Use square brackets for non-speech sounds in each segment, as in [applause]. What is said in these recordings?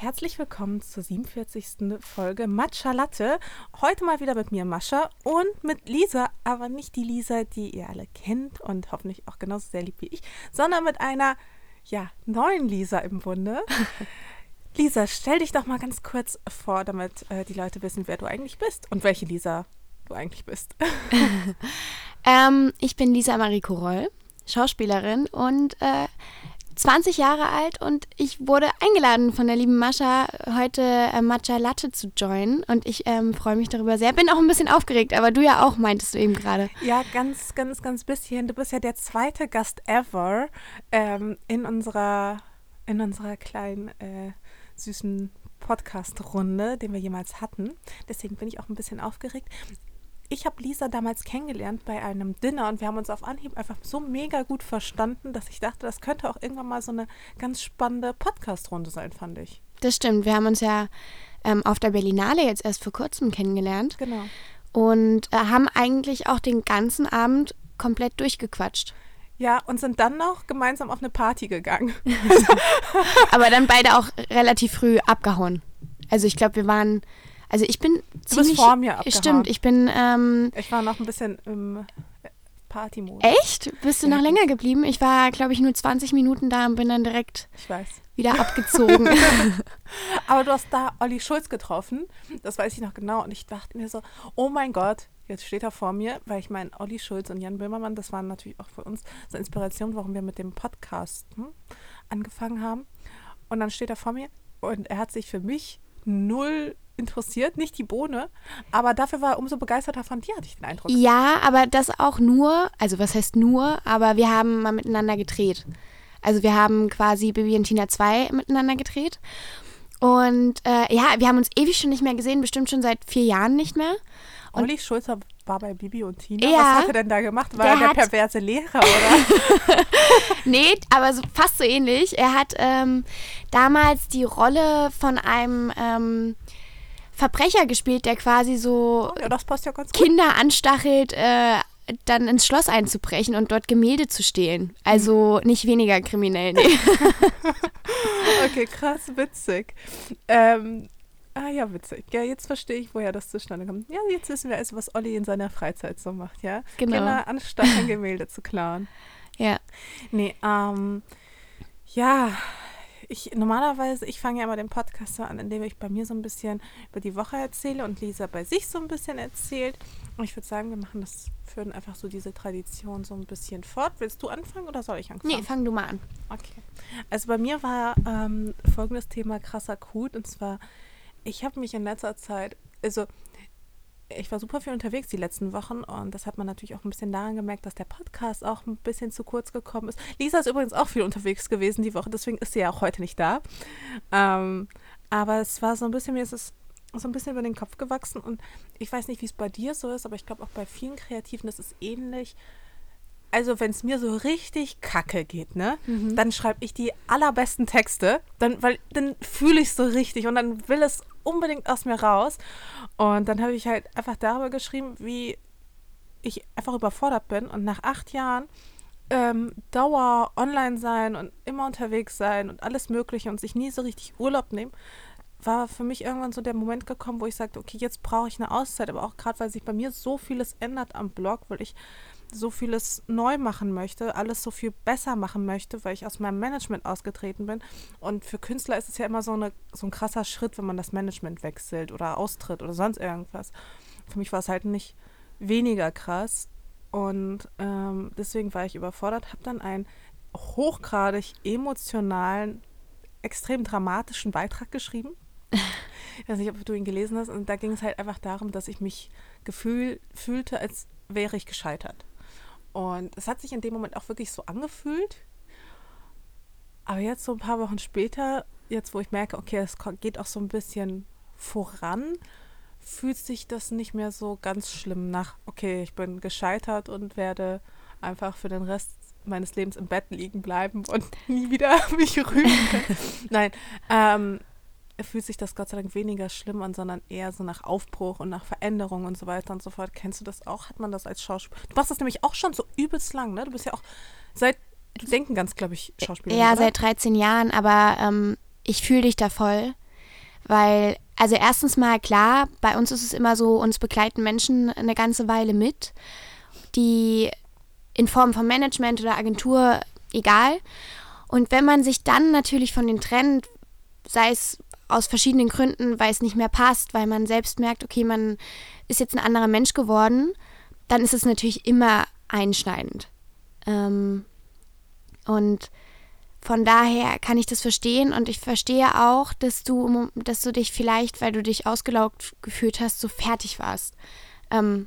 Herzlich willkommen zur 47. Folge Matcha Latte. Heute mal wieder mit mir, Mascha, und mit Lisa, aber nicht die Lisa, die ihr alle kennt und hoffentlich auch genauso sehr liebt wie ich, sondern mit einer, ja, neuen Lisa im Bunde. [laughs] Lisa, stell dich doch mal ganz kurz vor, damit äh, die Leute wissen, wer du eigentlich bist und welche Lisa du eigentlich bist. [laughs] ähm, ich bin Lisa Mariko Roll, Schauspielerin und äh, 20 Jahre alt und ich wurde eingeladen von der lieben Mascha, heute äh, Matcha Latte zu joinen. Und ich ähm, freue mich darüber sehr. Bin auch ein bisschen aufgeregt, aber du ja auch, meintest du eben gerade. Ja, ganz, ganz, ganz bisschen. Du bist ja der zweite Gast ever ähm, in unserer, in unserer kleinen, äh, süßen Podcast-Runde, den wir jemals hatten. Deswegen bin ich auch ein bisschen aufgeregt ich habe Lisa damals kennengelernt bei einem Dinner und wir haben uns auf Anhieb einfach so mega gut verstanden, dass ich dachte, das könnte auch irgendwann mal so eine ganz spannende Podcast-Runde sein, fand ich. Das stimmt. Wir haben uns ja ähm, auf der Berlinale jetzt erst vor kurzem kennengelernt. Genau. Und äh, haben eigentlich auch den ganzen Abend komplett durchgequatscht. Ja, und sind dann noch gemeinsam auf eine Party gegangen. [laughs] [laughs] Aber dann beide auch relativ früh abgehauen. Also ich glaube, wir waren also ich bin du ziemlich... Bist vor mir abgehauen. Stimmt, ich bin... Ähm, ich war noch ein bisschen im Party-Modus. Echt? Bist du noch länger geblieben? Ich war, glaube ich, nur 20 Minuten da und bin dann direkt wieder abgezogen. [laughs] [laughs] Aber du hast da Olli Schulz getroffen, das weiß ich noch genau. Und ich dachte mir so, oh mein Gott, jetzt steht er vor mir, weil ich meine, Olli Schulz und Jan Böhmermann, das waren natürlich auch für uns so Inspiration, warum wir mit dem Podcast hm, angefangen haben. Und dann steht er vor mir und er hat sich für mich null interessiert, nicht die Bohne. Aber dafür war er umso begeisterter von dir, hatte ich den Eindruck. Ja, aber das auch nur, also was heißt nur, aber wir haben mal miteinander gedreht. Also wir haben quasi Bibi und Tina 2 miteinander gedreht. Und äh, ja, wir haben uns ewig schon nicht mehr gesehen, bestimmt schon seit vier Jahren nicht mehr. Und Olli Schulzer war bei Bibi und Tina. Ja, Was hat er denn da gemacht? War der er der perverse Lehrer, oder? [laughs] [laughs] nee, aber so, fast so ähnlich. Er hat ähm, damals die Rolle von einem ähm, Verbrecher gespielt, der quasi so ja, ja Kinder anstachelt, äh, dann ins Schloss einzubrechen und dort Gemälde zu stehlen. Also nicht weniger kriminell, nee. [laughs] okay, krass, witzig. Ähm, ah ja, witzig. Ja, jetzt verstehe ich, woher das zustande kommt. Ja, jetzt wissen wir also, was Olli in seiner Freizeit so macht, ja? Genau. Kinder anstacheln, Gemälde zu klauen. [laughs] Ja. Nee, ähm, ja, ich normalerweise, ich fange ja immer den Podcast so an, indem ich bei mir so ein bisschen über die Woche erzähle und Lisa bei sich so ein bisschen erzählt. Und ich würde sagen, wir machen das, führen einfach so diese Tradition so ein bisschen fort. Willst du anfangen oder soll ich anfangen? Nee, fang du mal an. Okay. Also bei mir war ähm, folgendes Thema krasser Kut und zwar, ich habe mich in letzter Zeit, also ich war super viel unterwegs die letzten Wochen und das hat man natürlich auch ein bisschen daran gemerkt, dass der Podcast auch ein bisschen zu kurz gekommen ist. Lisa ist übrigens auch viel unterwegs gewesen die Woche, deswegen ist sie ja auch heute nicht da. Ähm, aber es war so ein bisschen, mir ist es so ein bisschen über den Kopf gewachsen und ich weiß nicht, wie es bei dir so ist, aber ich glaube auch bei vielen Kreativen ist es ähnlich also wenn es mir so richtig kacke geht, ne, mhm. dann schreibe ich die allerbesten Texte, dann, weil dann fühle ich es so richtig und dann will es unbedingt aus mir raus. Und dann habe ich halt einfach darüber geschrieben, wie ich einfach überfordert bin und nach acht Jahren ähm, Dauer online sein und immer unterwegs sein und alles Mögliche und sich nie so richtig Urlaub nehmen, war für mich irgendwann so der Moment gekommen, wo ich sagte, okay, jetzt brauche ich eine Auszeit, aber auch gerade, weil sich bei mir so vieles ändert am Blog, weil ich so vieles neu machen möchte, alles so viel besser machen möchte, weil ich aus meinem Management ausgetreten bin. Und für Künstler ist es ja immer so, eine, so ein krasser Schritt, wenn man das Management wechselt oder austritt oder sonst irgendwas. Für mich war es halt nicht weniger krass. Und ähm, deswegen war ich überfordert, habe dann einen hochgradig emotionalen, extrem dramatischen Beitrag geschrieben. [laughs] Ich weiß nicht, ob du ihn gelesen hast. Und da ging es halt einfach darum, dass ich mich gefühl, fühlte, als wäre ich gescheitert. Und es hat sich in dem Moment auch wirklich so angefühlt. Aber jetzt so ein paar Wochen später, jetzt wo ich merke, okay, es geht auch so ein bisschen voran, fühlt sich das nicht mehr so ganz schlimm nach, okay, ich bin gescheitert und werde einfach für den Rest meines Lebens im Bett liegen bleiben und [laughs] nie wieder [laughs] mich können. Nein, ähm, fühlt sich das Gott sei Dank weniger schlimm an, sondern eher so nach Aufbruch und nach Veränderung und so weiter und so fort. Kennst du das auch? Hat man das als Schauspieler? Du machst das nämlich auch schon so übelst lang, ne? Du bist ja auch seit, du denken ganz, glaube ich, Schauspieler. Ja, oder? seit 13 Jahren, aber ähm, ich fühle dich da voll. Weil, also erstens mal klar, bei uns ist es immer so, uns begleiten Menschen eine ganze Weile mit, die in Form von Management oder Agentur, egal. Und wenn man sich dann natürlich von den trennt, sei es aus verschiedenen Gründen, weil es nicht mehr passt, weil man selbst merkt, okay, man ist jetzt ein anderer Mensch geworden, dann ist es natürlich immer einschneidend. Ähm, und von daher kann ich das verstehen und ich verstehe auch, dass du, dass du dich vielleicht, weil du dich ausgelaugt gefühlt hast, so fertig warst. Ähm,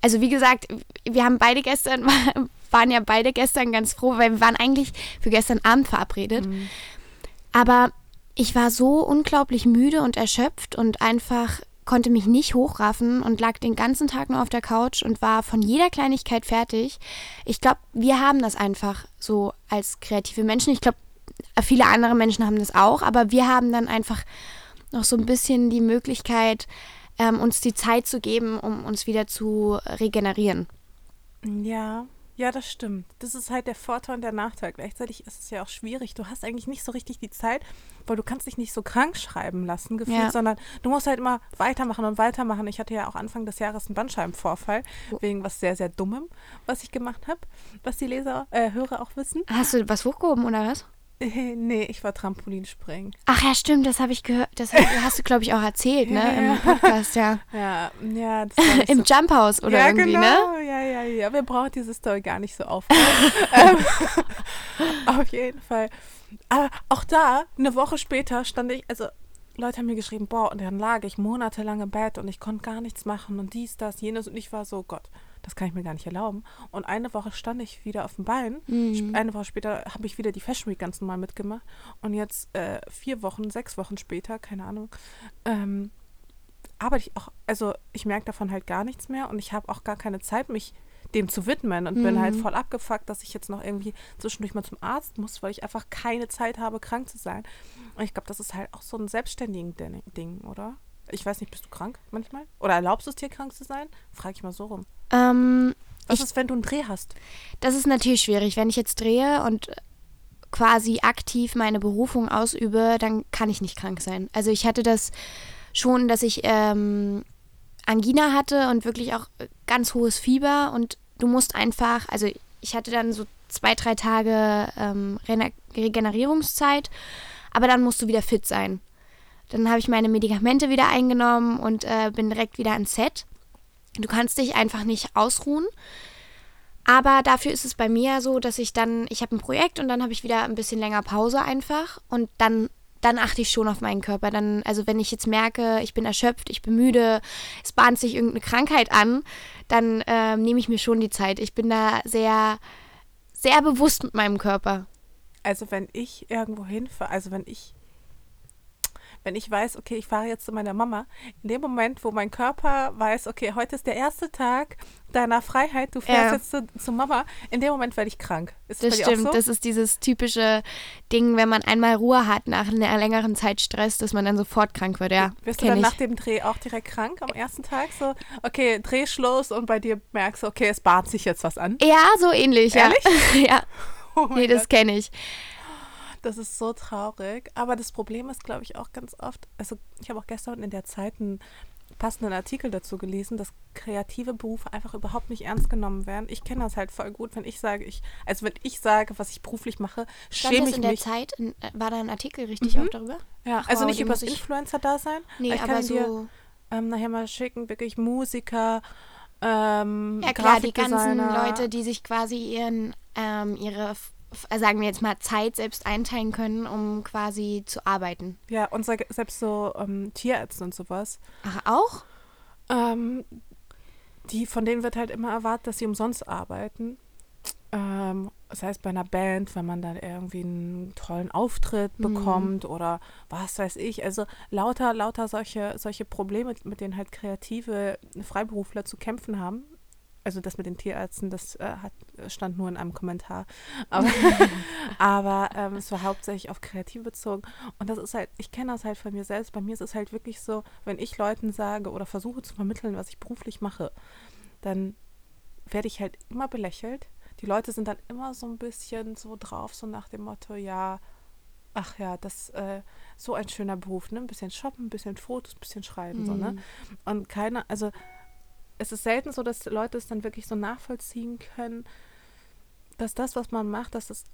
also wie gesagt, wir haben beide gestern, [laughs] waren ja beide gestern ganz froh, weil wir waren eigentlich für gestern Abend verabredet. Mhm. Aber ich war so unglaublich müde und erschöpft und einfach konnte mich nicht hochraffen und lag den ganzen Tag nur auf der Couch und war von jeder Kleinigkeit fertig. Ich glaube, wir haben das einfach so als kreative Menschen. Ich glaube, viele andere Menschen haben das auch, aber wir haben dann einfach noch so ein bisschen die Möglichkeit, ähm, uns die Zeit zu geben, um uns wieder zu regenerieren. Ja, ja, das stimmt. Das ist halt der Vorteil und der Nachteil. Gleichzeitig ist es ja auch schwierig. Du hast eigentlich nicht so richtig die Zeit, weil du kannst dich nicht so krank schreiben lassen, gefühlt, ja. sondern du musst halt immer weitermachen und weitermachen. Ich hatte ja auch Anfang des Jahres einen Bandscheibenvorfall, oh. wegen was sehr, sehr Dummem, was ich gemacht habe, was die Leser, äh, Hörer auch wissen. Hast du was hochgehoben oder was? [laughs] Nee, ich war Trampolinspringen. Ach ja, stimmt, das habe ich gehört. Das hast du, glaube ich, auch erzählt, ne? [laughs] Ja, Im Podcast, ja. [laughs] Ja, ja. Im so. Jump House oder ja, irgendwie, genau. ne? Ja, ja, ja. Wir brauchen diese Story gar nicht so aufbauen. ähm, auf jeden Fall. Aber auch da, eine Woche später, stand ich, also Leute haben mir geschrieben, boah, und dann lag ich monatelang im Bett und ich konnte gar nichts machen und dies, das, jenes und ich war so, Gott, das kann ich mir gar nicht erlauben. Und eine Woche stand ich wieder auf dem Bein. Mhm. Eine Woche später habe ich wieder die Fashion Week ganz normal mitgemacht. Und jetzt äh, vier Wochen, sechs Wochen später, keine Ahnung, ähm, arbeite ich auch, also ich merke davon halt gar nichts mehr und ich habe auch gar keine Zeit, mich dem zu widmen und mhm. bin halt mhm. voll abgefuckt, dass ich jetzt noch irgendwie zwischendurch mal zum Arzt muss, weil ich einfach keine Zeit habe, krank zu sein. Und ich glaube, das ist halt auch so ein selbstständigen Ding, oder? Ich weiß nicht, bist du krank manchmal? Oder erlaubst du es dir, krank zu sein? Frage ich mal so rum. Ähm, Was ich, ist, wenn du einen Dreh hast? Das ist natürlich schwierig. Wenn ich jetzt drehe und quasi aktiv meine Berufung ausübe, dann kann ich nicht krank sein. Also ich hatte das schon, dass ich ähm, Angina hatte und wirklich auch ganz hohes Fieber und du musst einfach, also ich hatte dann so zwei, drei Tage ähm, Regenerierungszeit, aber dann musst du wieder fit sein. Dann habe ich meine Medikamente wieder eingenommen und äh, bin direkt wieder ans Set. Du kannst dich einfach nicht ausruhen. Aber dafür ist es bei mir so, dass ich dann, ich habe ein Projekt und dann habe ich wieder ein bisschen länger Pause einfach und dann, dann achte ich schon auf meinen Körper. Dann, also wenn ich jetzt merke, ich bin erschöpft, ich bin müde, es bahnt sich irgendeine Krankheit an, dann äh, nehme ich mir schon die Zeit. Ich bin da sehr, sehr bewusst mit meinem Körper. Also wenn ich irgendwo hinfahre, also wenn ich wenn ich weiß, okay, ich fahre jetzt zu meiner Mama, in dem Moment, wo mein Körper weiß, okay, heute ist der erste Tag deiner Freiheit, du fährst ja. jetzt zu, zu, Mama, in dem Moment werde ich krank. Ist das, das stimmt, so? das ist dieses typische Ding, wenn man einmal Ruhe hat nach einer längeren Zeit Stress, dass man dann sofort krank wird, ja. Wirst du dann ich. nach dem Dreh auch direkt krank am ersten Tag? So, okay, Drehschluss und bei dir merkst du, okay, es bahnt sich jetzt was an. Ja, so ähnlich, Ehrlich? ja. [laughs] ja. Oh nee, das kenne ich. Das ist so traurig. Aber das Problem ist, glaube ich, auch ganz oft, also ich habe auch gestern in der Zeit einen passenden Artikel dazu gelesen, dass kreative Berufe einfach überhaupt nicht ernst genommen werden. Ich kenne das halt voll gut, wenn ich sage, ich, also wenn ich sage, was ich beruflich mache, Stand schäme ich in mich. der Zeit, in, äh, war da ein Artikel richtig mhm. auch darüber? Ja, Ach, also wow, nicht über das Influencer-Dasein. Nee, ich aber so dir ähm, nachher mal schicken, wirklich Musiker, ähm, Ja klar, die ganzen Leute, die sich quasi ihren, ähm, ihre sagen wir jetzt mal, Zeit selbst einteilen können, um quasi zu arbeiten. Ja, und selbst so ähm, Tierärzte und sowas. Ach, auch? Ähm, die, von denen wird halt immer erwartet, dass sie umsonst arbeiten. Ähm, das heißt, bei einer Band, wenn man dann irgendwie einen tollen Auftritt mhm. bekommt oder was weiß ich. Also lauter, lauter solche, solche Probleme, mit denen halt kreative Freiberufler zu kämpfen haben also das mit den Tierärzten, das äh, hat, stand nur in einem Kommentar. [laughs] Aber, [laughs] aber ähm, es war hauptsächlich auf Kreativ bezogen. Und das ist halt, ich kenne das halt von mir selbst. Bei mir ist es halt wirklich so, wenn ich Leuten sage oder versuche zu vermitteln, was ich beruflich mache, dann werde ich halt immer belächelt. Die Leute sind dann immer so ein bisschen so drauf, so nach dem Motto, ja, ach ja, das äh, so ein schöner Beruf, ne? Ein bisschen shoppen, ein bisschen Fotos, ein bisschen schreiben, mhm. so, ne? Mhm. Und keiner, also es ist selten so, dass Leute es dann wirklich so nachvollziehen können, dass das, was man macht, dass es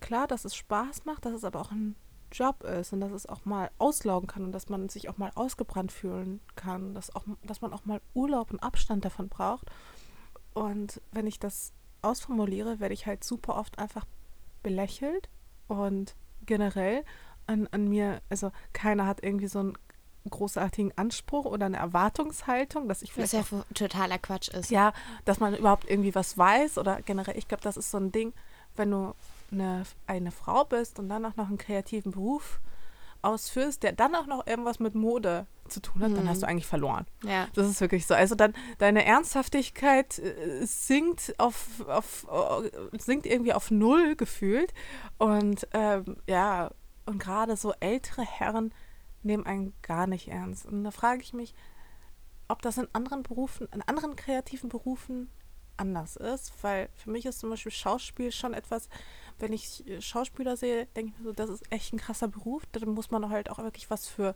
klar, dass es Spaß macht, dass es aber auch ein Job ist und dass es auch mal auslaugen kann und dass man sich auch mal ausgebrannt fühlen kann, dass, auch, dass man auch mal Urlaub und Abstand davon braucht. Und wenn ich das ausformuliere, werde ich halt super oft einfach belächelt und generell an, an mir, also keiner hat irgendwie so einen großartigen Anspruch oder eine Erwartungshaltung, dass ich vielleicht. Was ja auch, totaler Quatsch ist. Ja, dass man überhaupt irgendwie was weiß oder generell, ich glaube, das ist so ein Ding, wenn du eine, eine Frau bist und dann auch noch einen kreativen Beruf ausführst, der dann auch noch irgendwas mit Mode zu tun hat, mhm. dann hast du eigentlich verloren. Ja. Das ist wirklich so. Also dann deine Ernsthaftigkeit äh, sinkt auf, auf äh, sinkt irgendwie auf null gefühlt. Und ähm, ja, und gerade so ältere Herren nehmen einen gar nicht ernst. Und da frage ich mich, ob das in anderen Berufen, in anderen kreativen Berufen anders ist, weil für mich ist zum Beispiel Schauspiel schon etwas, wenn ich Schauspieler sehe, denke ich mir so, das ist echt ein krasser Beruf. Da muss man halt auch wirklich was für,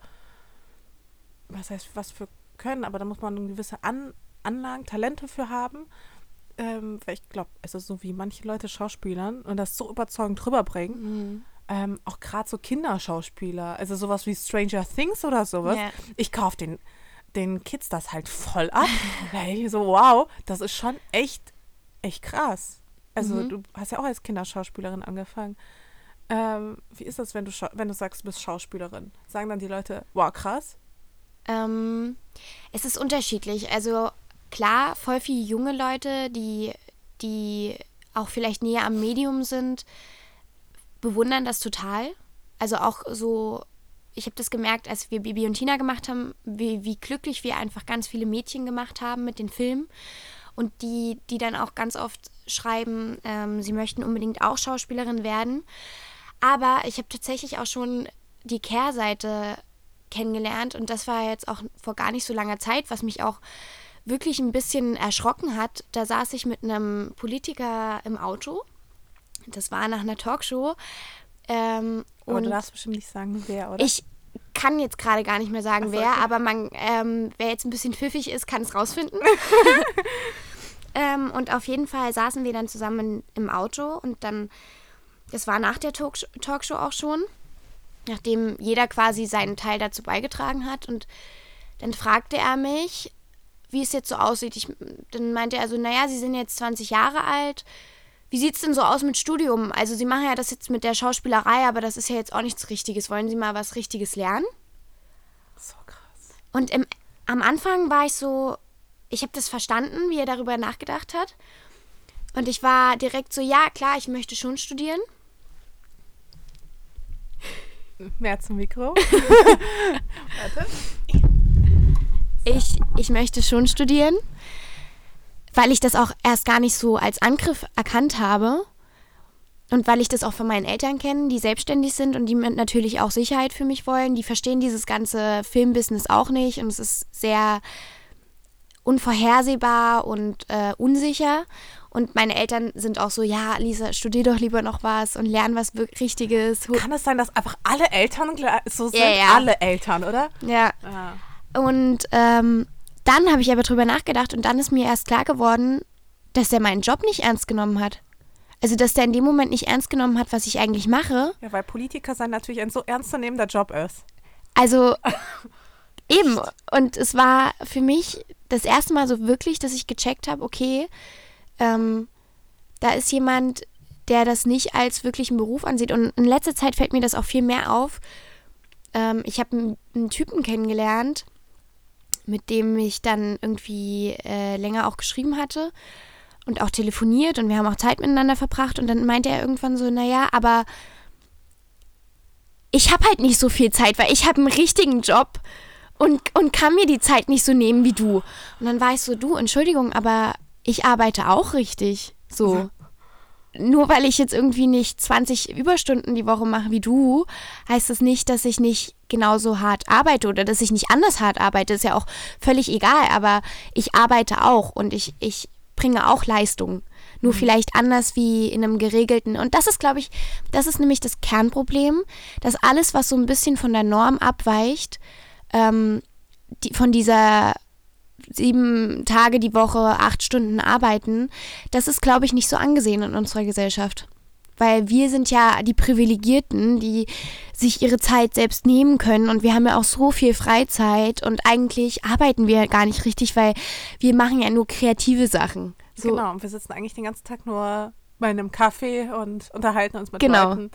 was heißt, was für können, aber da muss man gewisse An Anlagen, Talente für haben. Ähm, weil ich glaube, es ist so wie manche Leute Schauspielern und das so überzeugend rüberbringen. Mhm. Ähm, auch gerade so Kinderschauspieler, also sowas wie Stranger Things oder sowas. Yeah. Ich kaufe den den Kids das halt voll ab. [laughs] ich so, wow, das ist schon echt, echt krass. Also mhm. du hast ja auch als Kinderschauspielerin angefangen. Ähm, wie ist das, wenn du, wenn du sagst, du bist Schauspielerin? Sagen dann die Leute, wow, krass? Ähm, es ist unterschiedlich. Also klar, voll viele junge Leute, die, die auch vielleicht näher am Medium sind, bewundern das total. Also auch so ich habe das gemerkt, als wir Bibi und Tina gemacht haben, wie, wie glücklich wir einfach ganz viele Mädchen gemacht haben mit den Filmen. Und die, die dann auch ganz oft schreiben, ähm, sie möchten unbedingt auch Schauspielerin werden. Aber ich habe tatsächlich auch schon die Kehrseite kennengelernt und das war jetzt auch vor gar nicht so langer Zeit, was mich auch wirklich ein bisschen erschrocken hat. Da saß ich mit einem Politiker im Auto. Das war nach einer Talkshow ähm, aber du darfst bestimmt nicht sagen, wer, oder? Ich kann jetzt gerade gar nicht mehr sagen, so, wer, okay. aber man, ähm, wer jetzt ein bisschen pfiffig ist, kann es rausfinden. [laughs] ähm, und auf jeden Fall saßen wir dann zusammen im Auto und dann, das war nach der Talk Talkshow auch schon, nachdem jeder quasi seinen Teil dazu beigetragen hat. Und dann fragte er mich, wie es jetzt so aussieht. Ich, dann meinte er so, naja, Sie sind jetzt 20 Jahre alt wie sieht es denn so aus mit Studium? Also Sie machen ja das jetzt mit der Schauspielerei, aber das ist ja jetzt auch nichts Richtiges. Wollen Sie mal was Richtiges lernen? So krass. Und im, am Anfang war ich so, ich habe das verstanden, wie er darüber nachgedacht hat. Und ich war direkt so, ja, klar, ich möchte schon studieren. Mehr zum Mikro. [laughs] Warte. Ich, ich möchte schon studieren weil ich das auch erst gar nicht so als Angriff erkannt habe und weil ich das auch von meinen Eltern kenne, die selbstständig sind und die natürlich auch Sicherheit für mich wollen. Die verstehen dieses ganze Filmbusiness auch nicht und es ist sehr unvorhersehbar und äh, unsicher. Und meine Eltern sind auch so, ja, Lisa, studier doch lieber noch was und lern was Richtiges. Kann es sein, dass einfach alle Eltern so sind? Ja, ja. Alle Eltern, oder? Ja. ja. Und ähm, dann habe ich aber drüber nachgedacht und dann ist mir erst klar geworden, dass der meinen Job nicht ernst genommen hat. Also, dass der in dem Moment nicht ernst genommen hat, was ich eigentlich mache. Ja, weil Politiker sein natürlich ein so ernstzunehmender Job ist. Also, [laughs] eben. Und es war für mich das erste Mal so wirklich, dass ich gecheckt habe, okay, ähm, da ist jemand, der das nicht als wirklichen Beruf ansieht. Und in letzter Zeit fällt mir das auch viel mehr auf. Ähm, ich habe einen, einen Typen kennengelernt, mit dem ich dann irgendwie äh, länger auch geschrieben hatte und auch telefoniert und wir haben auch Zeit miteinander verbracht und dann meinte er irgendwann so, naja, aber ich habe halt nicht so viel Zeit, weil ich habe einen richtigen Job und, und kann mir die Zeit nicht so nehmen wie du. Und dann war ich so, du, Entschuldigung, aber ich arbeite auch richtig. So nur weil ich jetzt irgendwie nicht 20 Überstunden die Woche mache wie du, heißt das nicht, dass ich nicht genauso hart arbeite oder dass ich nicht anders hart arbeite. Ist ja auch völlig egal, aber ich arbeite auch und ich, ich bringe auch Leistung. Nur vielleicht anders wie in einem geregelten. Und das ist, glaube ich, das ist nämlich das Kernproblem, dass alles, was so ein bisschen von der Norm abweicht, ähm, die, von dieser sieben Tage die Woche, acht Stunden arbeiten, das ist, glaube ich, nicht so angesehen in unserer Gesellschaft. Weil wir sind ja die Privilegierten, die sich ihre Zeit selbst nehmen können und wir haben ja auch so viel Freizeit und eigentlich arbeiten wir gar nicht richtig, weil wir machen ja nur kreative Sachen. So. Genau, und wir sitzen eigentlich den ganzen Tag nur bei einem Kaffee und unterhalten uns mit Genau. Leuten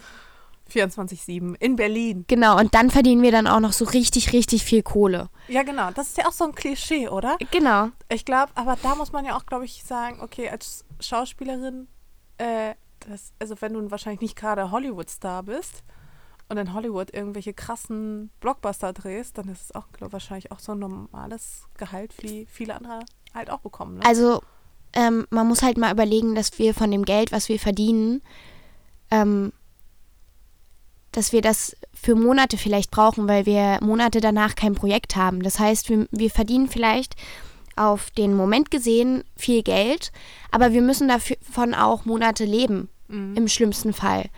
24-7 in Berlin. Genau, und dann verdienen wir dann auch noch so richtig, richtig viel Kohle. Ja, genau. Das ist ja auch so ein Klischee, oder? Genau. Ich glaube, aber da muss man ja auch, glaube ich, sagen, okay, als Schauspielerin, äh, das, also wenn du wahrscheinlich nicht gerade Hollywood-Star bist und in Hollywood irgendwelche krassen Blockbuster drehst, dann ist es auch, glaube wahrscheinlich auch so ein normales Gehalt, wie viele andere halt auch bekommen. Ne? Also ähm, man muss halt mal überlegen, dass wir von dem Geld, was wir verdienen, ähm, dass wir das für Monate vielleicht brauchen, weil wir Monate danach kein Projekt haben. Das heißt, wir, wir verdienen vielleicht auf den Moment gesehen viel Geld, aber wir müssen davon auch Monate leben, Mhm. im schlimmsten Fall.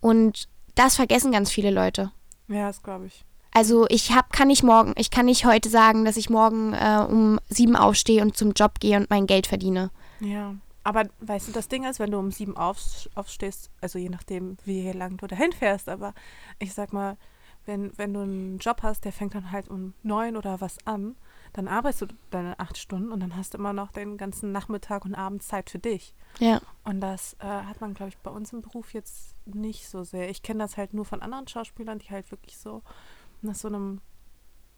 Und das vergessen ganz viele Leute. Ja, das glaube ich. Also ich hab, kann nicht morgen, ich kann nicht heute sagen, dass ich morgen äh, um sieben aufstehe und zum Job gehe und mein Geld verdiene. Ja. Aber weißt du, das Ding ist, wenn du um sieben auf, aufstehst, also je nachdem, wie lang du dahin fährst, aber ich sag mal, wenn, wenn du einen Job hast, der fängt dann halt um neun oder was an, dann arbeitest du deine acht Stunden und dann hast du immer noch den ganzen Nachmittag und Abend Zeit für dich. Ja. Und das äh, hat man, glaube ich, bei uns im Beruf jetzt nicht so sehr. Ich kenne das halt nur von anderen Schauspielern, die halt wirklich so nach so einem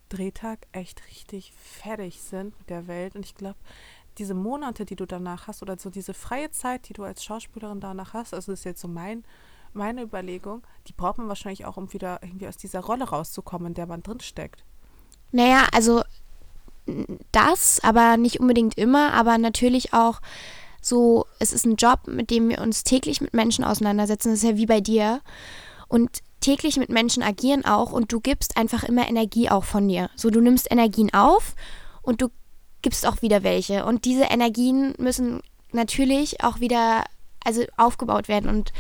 Drehtag echt richtig fertig sind mit der Welt. Und ich glaube, diese Monate, die du danach hast, oder so diese freie Zeit, die du als Schauspielerin danach hast, also das ist jetzt so mein, meine Überlegung, die braucht man wahrscheinlich auch, um wieder irgendwie aus dieser Rolle rauszukommen, in der man drin steckt. Naja, also das, aber nicht unbedingt immer, aber natürlich auch so, es ist ein Job, mit dem wir uns täglich mit Menschen auseinandersetzen. Das ist ja wie bei dir. Und täglich mit Menschen agieren auch und du gibst einfach immer Energie auch von dir. So, du nimmst Energien auf und du gibst auch wieder welche. Und diese Energien müssen natürlich auch wieder also aufgebaut werden. Und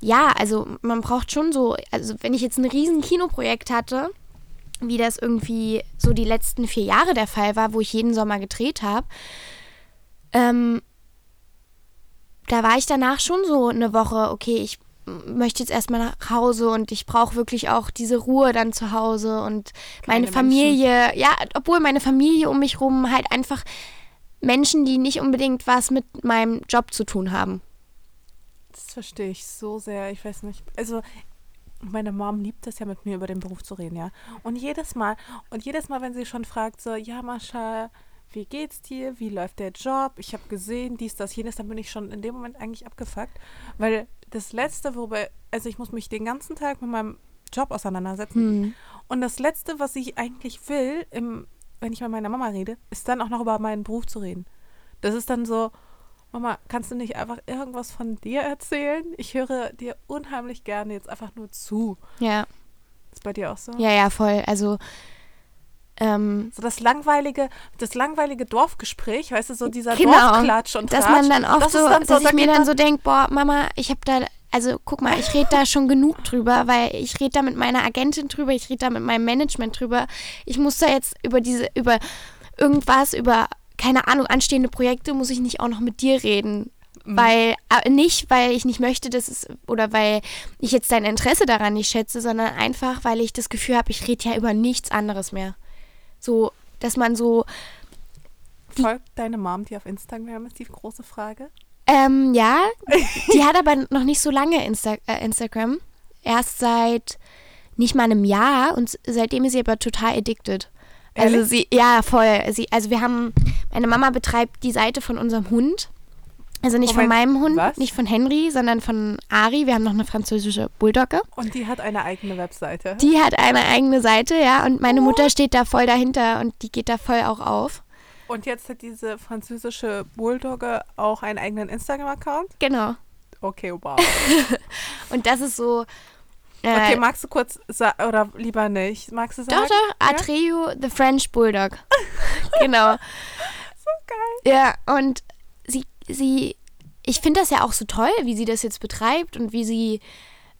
ja, also man braucht schon so, also wenn ich jetzt ein riesen Kinoprojekt hatte, wie das irgendwie so die letzten vier Jahre der Fall war, wo ich jeden Sommer gedreht habe, ähm, da war ich danach schon so eine Woche, okay, ich möchte jetzt erstmal nach Hause und ich brauche wirklich auch diese Ruhe dann zu Hause und meine Keine Familie, ja, obwohl meine Familie um mich rum halt einfach Menschen, die nicht unbedingt was mit meinem Job zu tun haben. Das verstehe ich so sehr. Ich weiß nicht. Also, meine Mom liebt es ja, mit mir über den Beruf zu reden, ja. Und jedes Mal, und jedes Mal, wenn sie schon fragt, so, ja, Mascha, wie geht's dir? Wie läuft der Job? Ich habe gesehen, dies, das, jenes, dann bin ich schon in dem Moment eigentlich abgefuckt. Weil das Letzte, worüber, also ich muss mich den ganzen Tag mit meinem Job auseinandersetzen. Hm. Und das Letzte, was ich eigentlich will, im, wenn ich mit meiner Mama rede, ist dann auch noch über meinen Beruf zu reden. Das ist dann so, Mama, kannst du nicht einfach irgendwas von dir erzählen? Ich höre dir unheimlich gerne jetzt einfach nur zu. Ja, Ist bei dir auch so? ja, ja, voll. Also, ähm, So das langweilige, das langweilige Dorfgespräch, weißt du, so dieser Genau. Dorfklatsch und dass Tratsch. man dann oft das so, dann so, dass da ich mir dann so denke, boah, Mama, ich habe da, also guck mal, ich rede da schon genug drüber, weil ich rede da mit meiner Agentin drüber, ich rede da mit meinem Management drüber. Ich muss da jetzt über diese, über irgendwas, über, keine Ahnung, anstehende Projekte, muss ich nicht auch noch mit dir reden. Mhm. Weil, äh, nicht, weil ich nicht möchte, dass es, oder weil ich jetzt dein Interesse daran nicht schätze, sondern einfach, weil ich das Gefühl habe, ich rede ja über nichts anderes mehr. So, dass man so, Folgt deine Mom dir auf Instagram, ist die große Frage. Ähm, ja, [laughs] die hat aber noch nicht so lange Insta äh, Instagram. Erst seit nicht mal einem Jahr und seitdem ist sie aber total addicted. Also Ehrlich? sie, ja, voll. Sie, also wir haben, meine Mama betreibt die Seite von unserem Hund. Also nicht von Moment, meinem Hund, was? nicht von Henry, sondern von Ari. Wir haben noch eine französische Bulldogge. Und die hat eine eigene Webseite. Die hat eine eigene Seite, ja, und meine Mutter steht da voll dahinter und die geht da voll auch auf. Und jetzt hat diese französische Bulldogge auch einen eigenen Instagram-Account? Genau. Okay, wow. [laughs] Und das ist so. Äh, Okay, magst du kurz oder lieber nicht? Magst du sagen? Doch, doch, Atreo, the French Bulldog. [laughs] genau. [laughs] So geil. Ja, und sie, ich finde das ja auch so toll, wie sie das jetzt betreibt und wie sie,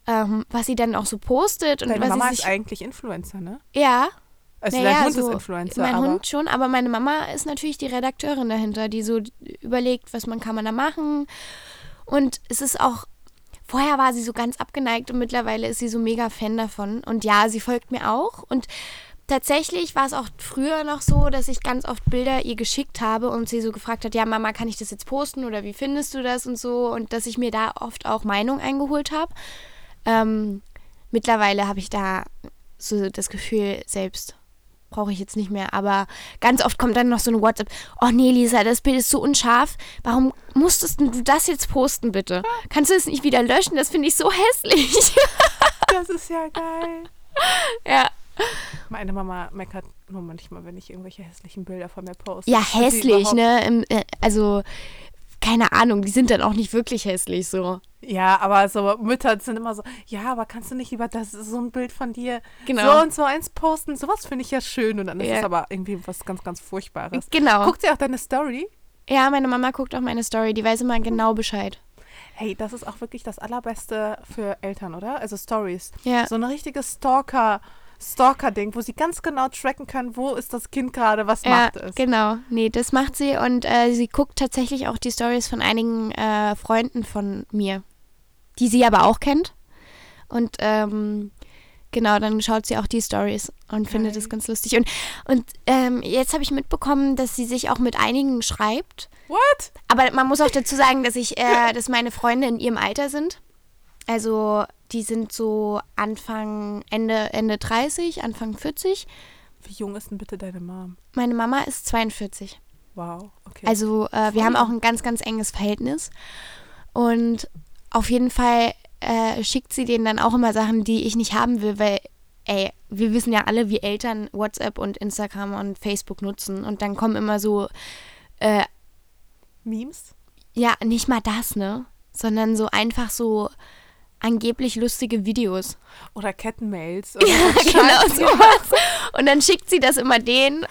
ähm, was sie dann auch so postet. Und Deine was Mama sie ist sich, eigentlich Influencer, ne? Ja, Also Naja, dein Hund so, ist Influencer, mein Hund schon, aber meine Mama ist natürlich die Redakteurin dahinter, die so überlegt, was man kann man da machen. Und es ist auch, vorher war sie so ganz abgeneigt und mittlerweile ist sie so mega Fan davon. Und ja, sie folgt mir auch. Und tatsächlich war es auch früher noch so, dass ich ganz oft Bilder ihr geschickt habe und sie so gefragt hat, ja Mama, kann ich das jetzt posten oder wie findest du das und so. Und dass ich mir da oft auch Meinung eingeholt habe. Ähm, mittlerweile habe ich da so das Gefühl, selbst brauche ich jetzt nicht mehr. Aber ganz oft kommt dann noch so eine WhatsApp. Oh nee, Lisa, das Bild ist so unscharf. Warum musstest du das jetzt posten, bitte? Kannst du es nicht wieder löschen? Das finde ich so hässlich. das ist ja geil. [laughs] ja. [laughs] Meine Mama meckert nur manchmal, wenn ich irgendwelche hässlichen Bilder von mir poste. Ja, hässlich, ne? Äh, also, keine Ahnung, die sind dann auch nicht wirklich hässlich so. Ja, aber so Mütter sind immer so, ja, aber kannst du nicht lieber das so ein Bild von dir Genau. so und so eins posten? Sowas finde ich ja schön und dann ist es aber irgendwie was ganz, ganz Furchtbares. Genau. Guckt sie auch deine Story? Ja, meine Mama guckt auch meine Story, die weiß immer genau Bescheid. Hey, das ist auch wirklich das Allerbeste für Eltern, oder? Also Stories. Ja. So eine richtige Stalker, Stalker-Ding, wo sie ganz genau tracken kann, wo ist das Kind gerade, was Ja, macht es. genau. Nee, das macht sie und äh, sie guckt tatsächlich auch die Stories von einigen äh, Freunden von mir, die sie aber auch kennt. Und ähm, genau, dann schaut sie auch die Stories und findet Geil. es ganz lustig. Und, und ähm, jetzt habe ich mitbekommen, dass sie sich auch mit einigen schreibt. What? Aber man muss auch dazu sagen, dass ich, äh, dass meine Freunde in ihrem Alter sind. Also die sind so Anfang, Ende, Ende 30, Anfang 40. Wie jung ist denn bitte deine Mom? Meine Mama ist 42. Wow, okay. Also äh, wir haben auch ein ganz, ganz enges Verhältnis. Und auf jeden Fall äh, schickt sie denen dann auch immer Sachen, die ich nicht haben will, weil, ey, wir wissen ja alle, wie Eltern WhatsApp und Instagram und Facebook nutzen. Und dann kommen immer so, äh, Memes? ja, nicht mal das, ne? Sondern so einfach so angeblich lustige Videos. Oder Kettenmails. [laughs] Oder Ja, genau sowas. Und dann schickt sie das immer denen.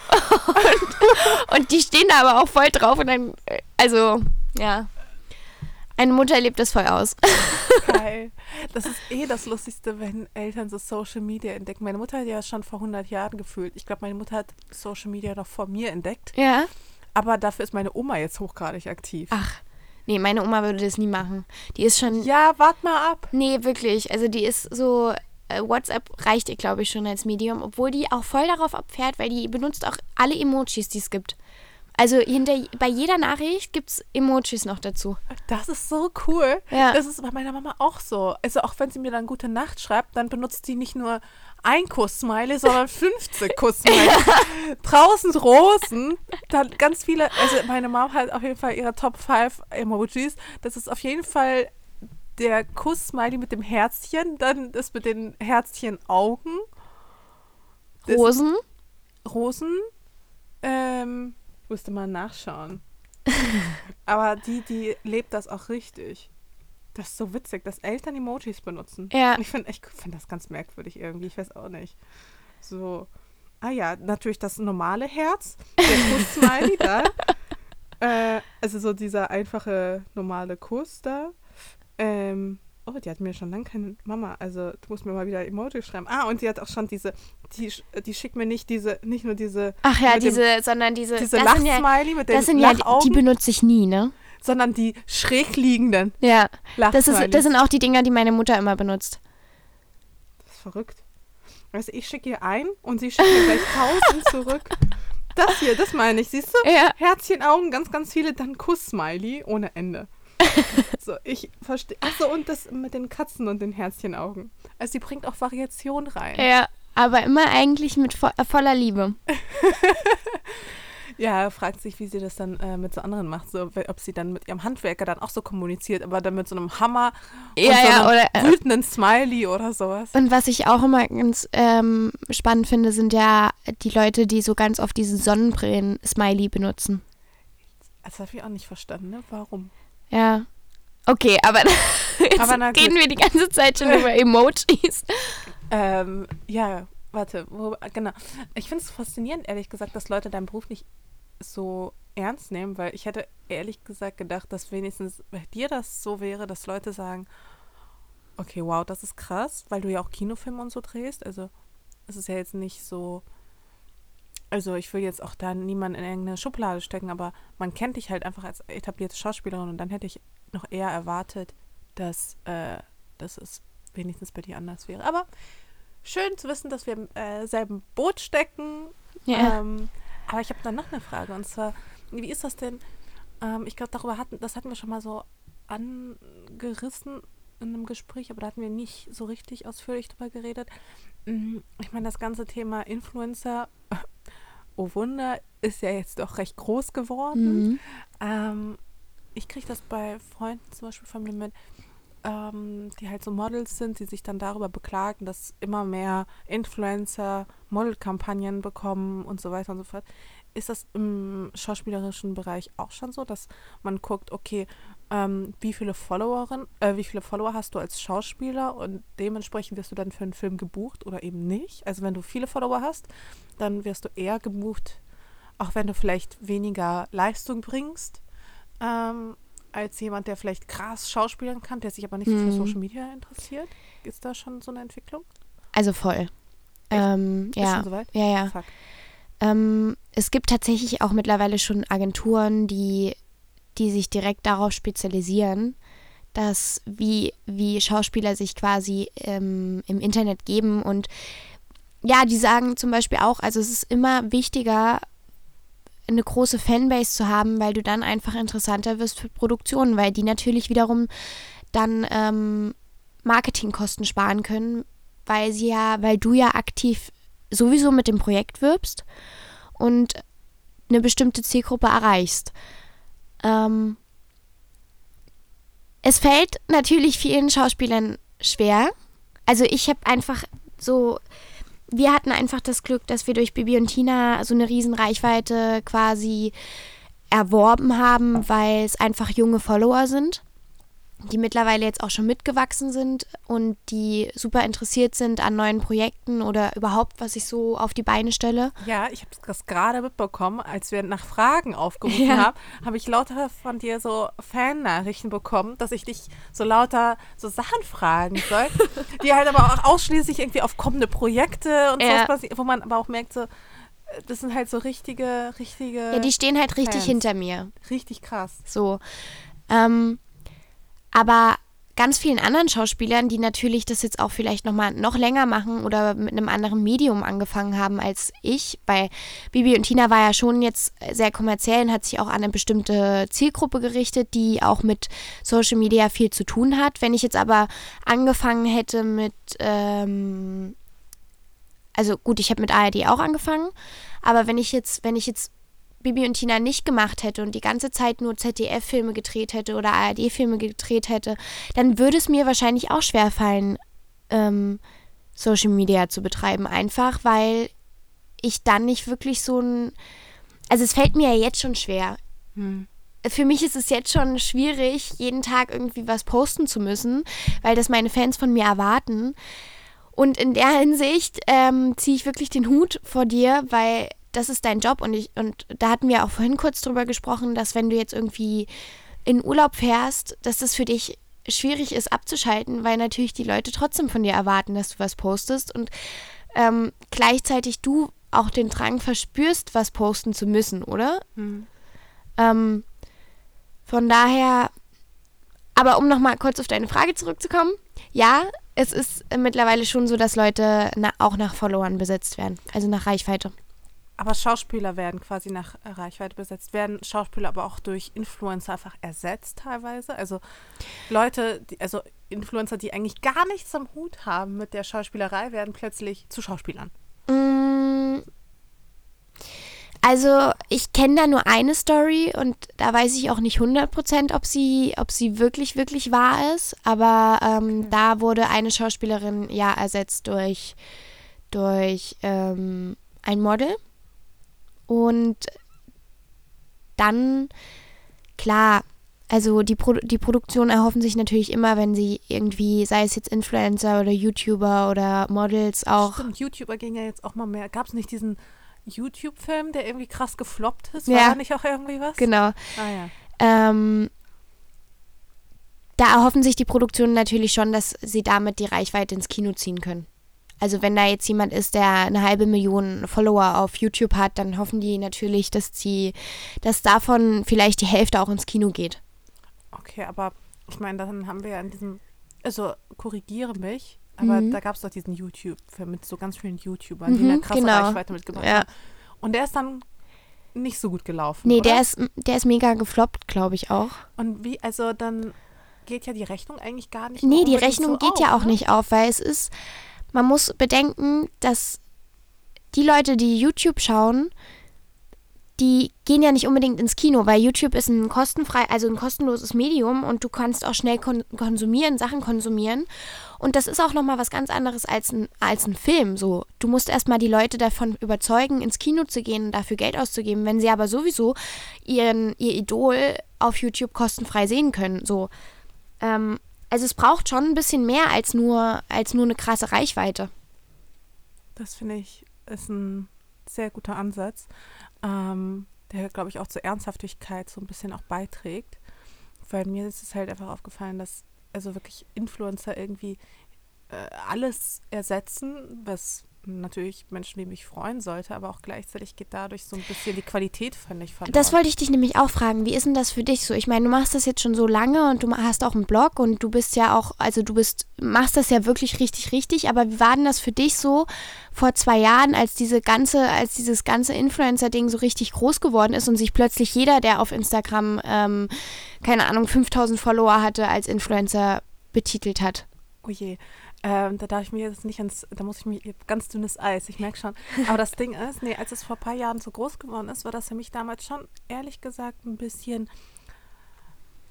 Und, und die stehen da aber auch voll drauf. Und dann, äh, also, ja. Eine Mutter lebt das voll aus. Geil. Das ist eh das Lustigste, wenn Eltern so Social Media entdecken. Meine Mutter hat ja schon vor 100 Jahren gefühlt. Ich glaube, meine Mutter hat Social Media noch vor mir entdeckt. Ja. Aber dafür ist meine Oma jetzt hochgradig aktiv. Ach, nee, meine Oma würde das nie machen. Die ist schon. Ja, wart mal ab. Nee, wirklich. Also die ist so. äh, WhatsApp reicht ihr, glaube ich, schon als Medium, obwohl die auch voll darauf abfährt, weil die benutzt auch alle Emojis, die es gibt. Also hinter, bei jeder Nachricht gibt es Emojis noch dazu. Das ist so cool. Ja. Das ist bei meiner Mama auch so. Also auch wenn sie mir dann gute Nacht schreibt, dann benutzt sie nicht nur ein Kuss-Smiley, sondern 15 Kuss-Smiley. [laughs] Draußen Rosen, dann ganz viele, also meine Mom hat auf jeden Fall ihre Top 5 Emojis. Das ist auf jeden Fall der Kuss-Smiley mit dem Herzchen, dann das mit den Herzchen-Augen, Rosen. Rosen, ähm, musste mal nachschauen. [laughs] Aber die, die lebt das auch richtig. Das ist so witzig, dass Eltern Emojis benutzen. Ja. Und Ich finde ich find das ganz merkwürdig irgendwie. Ich weiß auch nicht. So. Ah ja, natürlich das normale Herz. Der Kuss-Smiley [laughs] da. Äh, also so dieser einfache normale Kuss da. Ähm, oh, die hat mir schon lange keine Mama. Also du musst mir mal wieder Emoji schreiben. Ah, und sie hat auch schon diese, die, die schickt mir nicht diese, nicht nur diese, Ach ja, Mit dem- diese, sondern diese, diese sind ja, Lachsmiley mit den das sind ja, die, benutze ich nie, ne? Sondern die schräg liegenden Ja, das, ist, das sind auch die Dinger, die meine Mutter immer benutzt. Das ist verrückt. Du, ich schicke ihr ein und sie schickt mir gleich [laughs] tausend zurück. Das hier, das meine ich, siehst du? Ja. Herzchen, Augen, ganz, ganz viele, dann Kuss-Smiley ohne Ende. [laughs] so, ich verstehe. Achso, und das mit den Katzen und den Herzchenaugen. Also, sie bringt auch Variation rein. Ja, aber immer eigentlich mit vo äh, voller Liebe. [laughs] Ja, fragt sich, wie sie das dann äh, mit so anderen macht. So, ob sie dann mit ihrem Handwerker dann auch so kommuniziert, aber dann mit so einem Hammer Ja, und so ja, einem oder, äh, wütenden Smiley oder sowas. Und was ich auch immer ganz ähm, spannend finde, sind ja die Leute, die so ganz oft diesen Sonnenbrillen-Smiley benutzen. Das habe ich auch nicht verstanden, ne? Warum? Ja. Okay, aber [laughs] jetzt Aber reden wir die ganze Zeit schon über [laughs] Emojis. Ähm, ja, warte, wo, genau. Ich finde es faszinierend, ehrlich gesagt, dass Leute deinen Beruf nicht so ernst nehmen, weil ich hätte ehrlich gesagt gedacht, dass wenigstens bei dir das so wäre, dass Leute sagen, okay, wow, das ist krass, weil du ja auch Kinofilme und so drehst. Also es ist ja jetzt nicht so, also ich will jetzt auch da niemanden in irgendeine Schublade stecken, aber man kennt dich halt einfach als etablierte Schauspielerin und dann hätte ich noch eher erwartet, dass, äh, dass es wenigstens bei dir anders wäre. Aber schön zu wissen, dass wir im äh, selben Boot stecken. Ja. Ähm, aber ich habe dann noch eine Frage und zwar, wie ist das denn? Ähm, ich glaube, darüber hatten, das hatten wir schon mal so angerissen in einem Gespräch, aber da hatten wir nicht so richtig ausführlich drüber geredet. Mm, Ich meine, das ganze Thema Influencer, [laughs] oh Wunder, ist ja jetzt doch recht groß geworden. Mhm. Ähm, ich kriege das bei Freunden zum Beispiel von mir mit, ähm, die halt so Models sind, die sich dann darüber beklagen, dass immer mehr Influencer Modelkampagnen bekommen und so weiter und so fort. Ist das im schauspielerischen Bereich auch schon so, dass man guckt, okay, ähm, wie viele Followerin, äh, wie viele Follower hast du als Schauspieler und dementsprechend wirst du dann für einen Film gebucht oder eben nicht? Also wenn du viele Follower hast, dann wirst du eher gebucht, auch wenn du vielleicht weniger Leistung bringst, ähm, als jemand, der vielleicht krass schauspielern kann, der sich aber nicht so für Mhm. Social Media interessiert. Ist da schon so eine Entwicklung? Also voll. Ähm, Ist ja. schon soweit? Ja, ja. Fuck. Ähm, es gibt tatsächlich auch mittlerweile schon Agenturen, die, die sich direkt darauf spezialisieren, dass wie, wie Schauspieler sich quasi ähm, im Internet geben. Und ja, die sagen zum Beispiel auch, also es ist immer wichtiger, eine große Fanbase zu haben, weil du dann einfach interessanter wirst für Produktionen, weil die natürlich wiederum dann ähm, Marketingkosten sparen können, weil sie ja, weil du ja aktiv sowieso mit dem Projekt wirbst und eine bestimmte Zielgruppe erreichst. Ähm, es fällt natürlich vielen Schauspielern schwer. Also ich habe einfach so, wir hatten einfach das Glück, dass wir durch Bibi und Tina so eine riesen Reichweite quasi erworben haben, weil es einfach junge Follower sind, die mittlerweile jetzt auch schon mitgewachsen sind und die super interessiert sind an neuen Projekten oder überhaupt, was ich so auf die Beine stelle. Ja, ich habe das gerade mitbekommen, als wir nach Fragen aufgerufen Ja. haben, habe ich lauter von dir so Fan-Nachrichten bekommen, dass ich dich so lauter so Sachen fragen soll, [laughs] die halt aber auch ausschließlich irgendwie auf kommende Projekte und Ja. so was, wo man aber auch merkt, so, äh, das sind halt so richtige, richtige, Ja, die stehen halt richtig Fans. hinter mir. richtig krass. So. Ähm, aber ganz vielen anderen Schauspielern, die natürlich das jetzt auch vielleicht noch mal noch länger machen oder mit einem anderen Medium angefangen haben als ich, weil Bibi und Tina war ja schon jetzt sehr kommerziell und hat sich auch an eine bestimmte Zielgruppe gerichtet, die auch mit Social Media viel zu tun hat. Wenn ich jetzt aber angefangen hätte mit ähm, also gut, ich habe mit ARD auch angefangen, aber wenn ich jetzt, wenn ich jetzt Bibi und Tina nicht gemacht hätte und die ganze Zeit nur ZDF-Filme gedreht hätte oder ARD-Filme gedreht hätte, dann würde es mir wahrscheinlich auch schwerfallen, ähm, Social Media zu betreiben. Einfach weil ich dann nicht wirklich so ein. Also es fällt mir ja jetzt schon schwer. Hm. Für mich ist es jetzt schon schwierig, jeden Tag irgendwie was posten zu müssen, weil das meine Fans von mir erwarten. Und in der Hinsicht ähm, ziehe ich wirklich den Hut vor dir, weil das ist dein Job und ich und da hatten wir auch vorhin kurz drüber gesprochen, dass wenn du jetzt irgendwie in Urlaub fährst, dass das für dich schwierig ist abzuschalten, weil natürlich die Leute trotzdem von dir erwarten, dass du was postest und ähm, gleichzeitig du auch den Drang verspürst, was posten zu müssen, oder? Hm. Ähm, von daher, aber um nochmal kurz auf deine Frage zurückzukommen, ja, es ist mittlerweile schon so, dass Leute na, auch nach Followern besetzt werden, also nach Reichweite. Aber Schauspieler werden quasi nach Reichweite besetzt, werden Schauspieler aber auch durch Influencer einfach ersetzt teilweise. Also Leute, die, also Influencer, die eigentlich gar nichts am Hut haben mit der Schauspielerei, werden plötzlich zu Schauspielern. Mm, Also ich kenne da nur eine Story und da weiß ich auch nicht 100%, ob sie, ob sie wirklich, wirklich wahr ist. Aber ähm, Okay. da wurde eine Schauspielerin ja ersetzt durch, durch ähm, ein Model. Und dann, klar, also die, Pro die Produktionen erhoffen sich natürlich immer, wenn sie irgendwie, sei es jetzt Influencer oder YouTuber oder Models auch. Stimmt, YouTuber gehen ja jetzt auch mal mehr. Gab es nicht diesen YouTube-Film, der irgendwie krass gefloppt ist? Ja. War da nicht auch irgendwie was? Genau. Ah ja. Ähm, da erhoffen sich die Produktionen natürlich schon, dass sie damit die Reichweite ins Kino ziehen können. Also wenn da jetzt jemand ist, der eine halbe Million Follower auf YouTube hat, dann hoffen die natürlich, dass sie, dass davon vielleicht die Hälfte auch ins Kino geht. Okay, aber ich meine, dann haben wir ja in diesem, also korrigiere mich, aber Mhm. da gab es doch diesen YouTube-Film mit so ganz vielen YouTubern, die Mhm, eine krasse genau. Reichweite mitgebracht Ja. haben. Und der ist dann nicht so gut gelaufen. Nee, oder? der ist, der ist mega gefloppt, glaube ich auch. Und wie, also dann geht ja die Rechnung eigentlich gar nicht. Nee, die Rechnung so geht auf, ja auch ne? nicht auf, weil es ist, man muss bedenken, dass die Leute, die YouTube schauen, die gehen ja nicht unbedingt ins Kino, weil YouTube ist ein kostenfrei, also ein kostenloses Medium und du kannst auch schnell kon konsumieren, Sachen konsumieren. Und das ist auch nochmal was ganz anderes als ein, als ein Film. So, du musst erstmal die Leute davon überzeugen, ins Kino zu gehen und dafür Geld auszugeben, wenn sie aber sowieso ihren, ihr Idol auf YouTube kostenfrei sehen können. So. Ähm, also es braucht schon ein bisschen mehr als nur, als nur eine krasse Reichweite. Das finde ich ist ein sehr guter Ansatz, ähm, der, glaube ich, auch zur Ernsthaftigkeit so ein bisschen auch beiträgt. Weil mir ist es halt einfach aufgefallen, dass also wirklich Influencer irgendwie äh, alles ersetzen, was natürlich Menschen wie mich freuen sollte, aber auch gleichzeitig geht dadurch so ein bisschen die Qualität, finde ich, verloren. Das wollte ich dich nämlich auch fragen. Wie ist denn das für dich so? Ich meine, du machst das jetzt schon so lange und du hast auch einen Blog und du bist ja auch, also du bist, machst das ja wirklich richtig, richtig. Aber wie war denn das für dich so vor zwei Jahren, als diese ganze, als dieses ganze Influencer-Ding so richtig groß geworden ist und sich plötzlich jeder, der auf Instagram, ähm, keine Ahnung, 5000 Follower hatte, als Influencer betitelt hat? Oh je. Ähm, da darf ich mir jetzt nicht ins, da muss ich mich, ganz dünnes Eis, ich merke schon. Aber das Ding ist, nee, als es vor ein paar Jahren so groß geworden ist, war das für mich damals schon, ehrlich gesagt, ein bisschen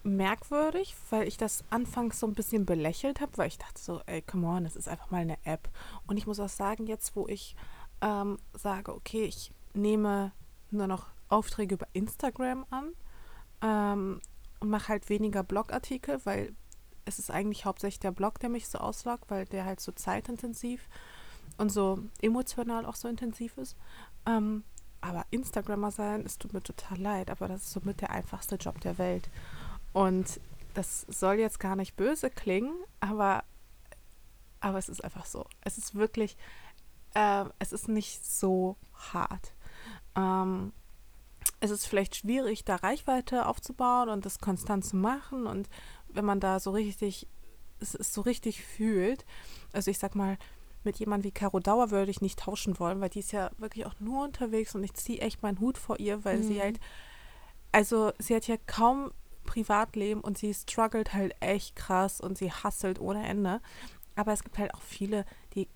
merkwürdig, weil ich das anfangs so ein bisschen belächelt habe, weil ich dachte so, ey, come on, das ist einfach mal eine App. Und ich muss auch sagen, jetzt wo ich ähm, sage, okay, ich nehme nur noch Aufträge über Instagram an ähm, und mache halt weniger Blogartikel, weil es ist eigentlich hauptsächlich der Blog, der mich so auslockt, weil der halt so zeitintensiv und so emotional auch so intensiv ist. Ähm, aber Instagrammer sein, es tut mir total leid, aber das ist somit der einfachste Job der Welt. Und das soll jetzt gar nicht böse klingen, aber, aber es ist einfach so. Es ist wirklich, äh, es ist nicht so hart. Ähm, es ist vielleicht schwierig, da Reichweite aufzubauen und das konstant zu machen. Und wenn man da so richtig, es ist so richtig fühlt, also ich sag mal, mit jemandem wie Caro Dauer würde ich nicht tauschen wollen, weil die ist ja wirklich auch nur unterwegs und ich ziehe echt meinen Hut vor ihr, weil sie Mhm. halt, also sie hat ja kaum Privatleben und sie struggelt halt echt krass und sie hasselt ohne Ende. Aber es gibt halt auch viele, die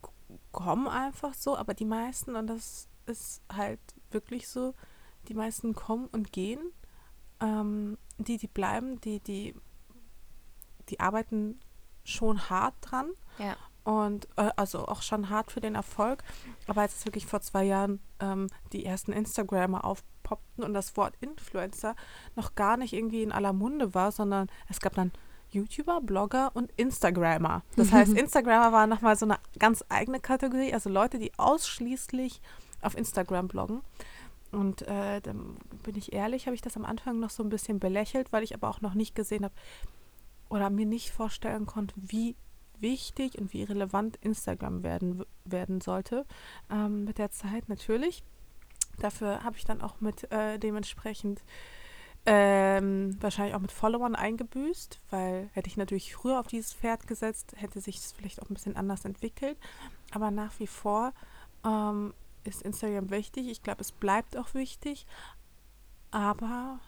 kommen einfach so, aber die meisten, und das ist halt wirklich so, die meisten kommen und gehen. Ähm, die, die bleiben, die, die, die arbeiten schon hart dran Ja. und äh, also auch schon hart für den Erfolg. Aber als es wirklich vor zwei Jahren ähm, die ersten Instagrammer aufpoppten und das Wort Influencer noch gar nicht irgendwie in aller Munde war, sondern es gab dann YouTuber, Blogger und Instagrammer. Das [laughs] heißt, Instagrammer war nochmal so eine ganz eigene Kategorie, also Leute, die ausschließlich auf Instagram bloggen. Und äh, dann bin ich ehrlich, habe ich das am Anfang noch so ein bisschen belächelt, weil ich aber auch noch nicht gesehen habe oder mir nicht vorstellen konnte, wie wichtig und wie relevant Instagram werden, werden sollte ähm, mit der Zeit natürlich. Dafür habe ich dann auch mit äh, dementsprechend ähm, wahrscheinlich auch mit Followern eingebüßt, weil hätte ich natürlich früher auf dieses Pferd gesetzt, hätte sich es vielleicht auch ein bisschen anders entwickelt. Aber nach wie vor ähm, ist Instagram wichtig. Ich glaube, es bleibt auch wichtig. Aber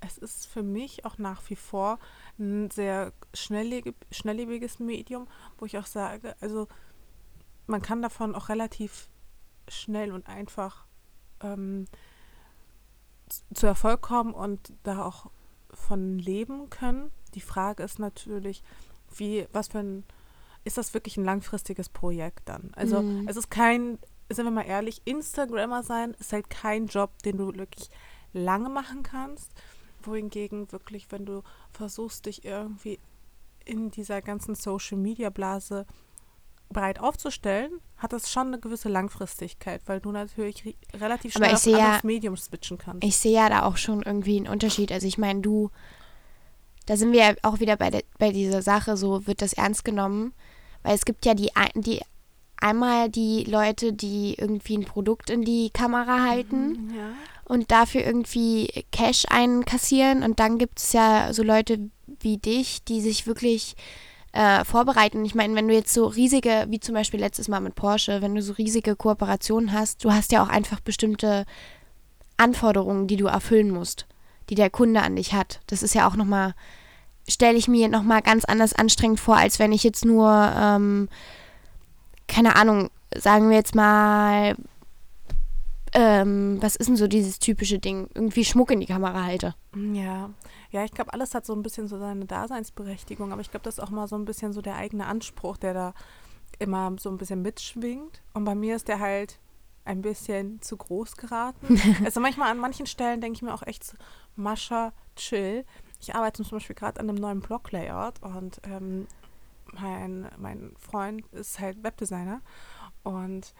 es ist für mich auch nach wie vor ein sehr schnelllebig, schnelllebiges Medium, wo ich auch sage, also man kann davon auch relativ schnell und einfach ähm, zu Erfolg kommen und da auch von leben können. Die Frage ist natürlich, wie, was für ein, ist das wirklich ein langfristiges Projekt dann? Also Mhm. es ist kein, sind wir mal ehrlich, Instagrammer sein ist halt kein Job, den du wirklich lange machen kannst wohingegen wirklich, wenn du versuchst, dich irgendwie in dieser ganzen Social-Media-Blase breit aufzustellen, hat das schon eine gewisse Langfristigkeit, weil du natürlich relativ schnell auf ja- anderes Medium switchen kannst. Ich sehe ja da auch schon irgendwie einen Unterschied. Also ich meine, du, da sind wir ja auch wieder bei, der, bei dieser Sache, so wird das ernst genommen. Weil es gibt ja die, die einmal die Leute, die irgendwie ein Produkt in die Kamera halten ja. und dafür irgendwie Cash einkassieren. Und dann gibt es ja so Leute wie dich, die sich wirklich äh, vorbereiten. Ich meine, wenn du jetzt so riesige, wie zum Beispiel letztes Mal mit Porsche, wenn du so riesige Kooperationen hast, du hast ja auch einfach bestimmte Anforderungen, die du erfüllen musst, die der Kunde an dich hat. Das ist ja auch nochmal, stelle ich mir nochmal ganz anders anstrengend vor, als wenn ich jetzt nur, ähm, keine Ahnung, sagen wir jetzt mal, ähm, was ist denn so dieses typische Ding? Irgendwie Schmuck in die Kamera halte. Ja, ja, ich glaube, alles hat so ein bisschen so seine Daseinsberechtigung, aber ich glaube, das ist auch mal so ein bisschen so der eigene Anspruch, der da immer so ein bisschen mitschwingt. Und bei mir ist der halt ein bisschen zu groß geraten. [laughs] also manchmal an manchen Stellen denke ich mir auch echt so, Mascha, chill. Ich arbeite zum Beispiel gerade an einem neuen Blog-Layout und ähm, mein, mein Freund ist halt Webdesigner und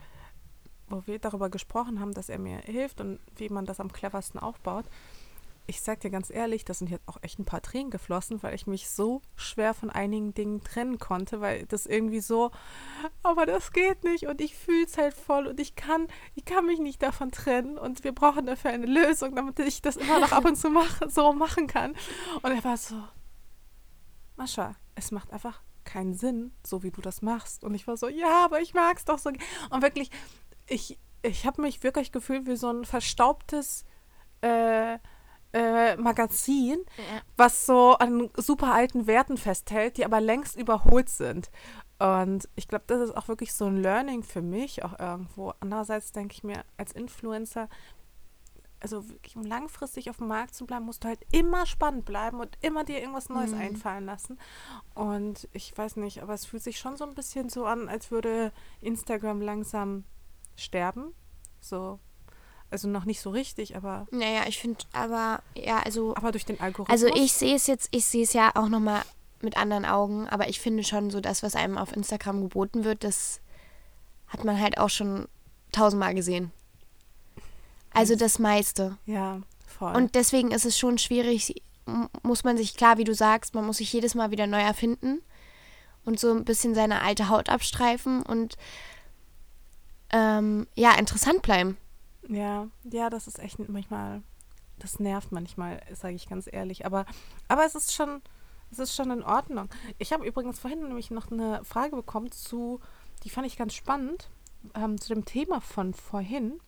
wo wir darüber gesprochen haben, dass er mir hilft und wie man das am cleversten aufbaut. Ich sag dir ganz ehrlich, da sind jetzt auch echt ein paar Tränen geflossen, weil ich mich so schwer von einigen Dingen trennen konnte, weil das irgendwie so, aber das geht nicht und ich fühle es halt voll und ich kann, ich kann mich nicht davon trennen und wir brauchen dafür eine Lösung, damit ich das immer noch ab und zu [laughs] mach, so machen kann. Und er war so, Mascha, es macht einfach keinen Sinn, so wie du das machst. Und ich war so, ja, aber ich mag es doch so. Und wirklich, ich, ich habe mich wirklich gefühlt wie so ein verstaubtes äh, äh, Magazin, was so an super alten Werten festhält, die aber längst überholt sind. Und ich glaube, das ist auch wirklich so ein Learning für mich auch irgendwo. Andererseits denke ich mir, als Influencer, also wirklich, um langfristig auf dem Markt zu bleiben, musst du halt immer spannend bleiben und immer dir irgendwas Neues Mhm. einfallen lassen. Und ich weiß nicht, aber es fühlt sich schon so ein bisschen so an, als würde Instagram langsam sterben. So, also noch nicht so richtig, aber, Naja, ich finde, aber ja, also, aber durch den Algorithmus. also ich sehe es jetzt, ich sehe es ja auch nochmal mit anderen Augen, aber ich finde schon so, das, was einem auf Instagram geboten wird, das hat man halt auch schon tausendmal gesehen. Also das meiste. Ja, voll. Und deswegen ist es schon schwierig, muss man sich, klar, wie du sagst, man muss sich jedes Mal wieder neu erfinden und so ein bisschen seine alte Haut abstreifen und ähm, ja, interessant bleiben. Ja, ja, das ist echt manchmal, das nervt manchmal, sage ich ganz ehrlich. Aber, aber es ist schon, es ist schon in Ordnung. Ich habe übrigens vorhin nämlich noch eine Frage bekommen zu, die fand ich ganz spannend, ähm, zu dem Thema von vorhin.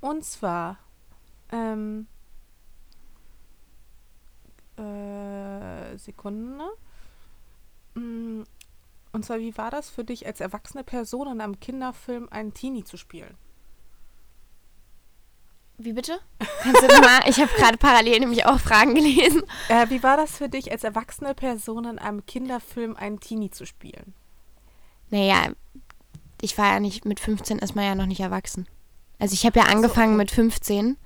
Und zwar, ähm, äh, Sekunde. Mm, Und zwar, wie war das für dich als erwachsene Person in einem Kinderfilm einen Teenie zu spielen? Wie bitte? Kannst du nochmal? Ich habe gerade parallel nämlich auch Fragen gelesen. Äh, wie war das für dich, als erwachsene Person in einem Kinderfilm einen Teenie zu spielen? Naja, ich war ja nicht mit 15 ist man ja noch nicht erwachsen. Also ich habe ja angefangen okay. mit 15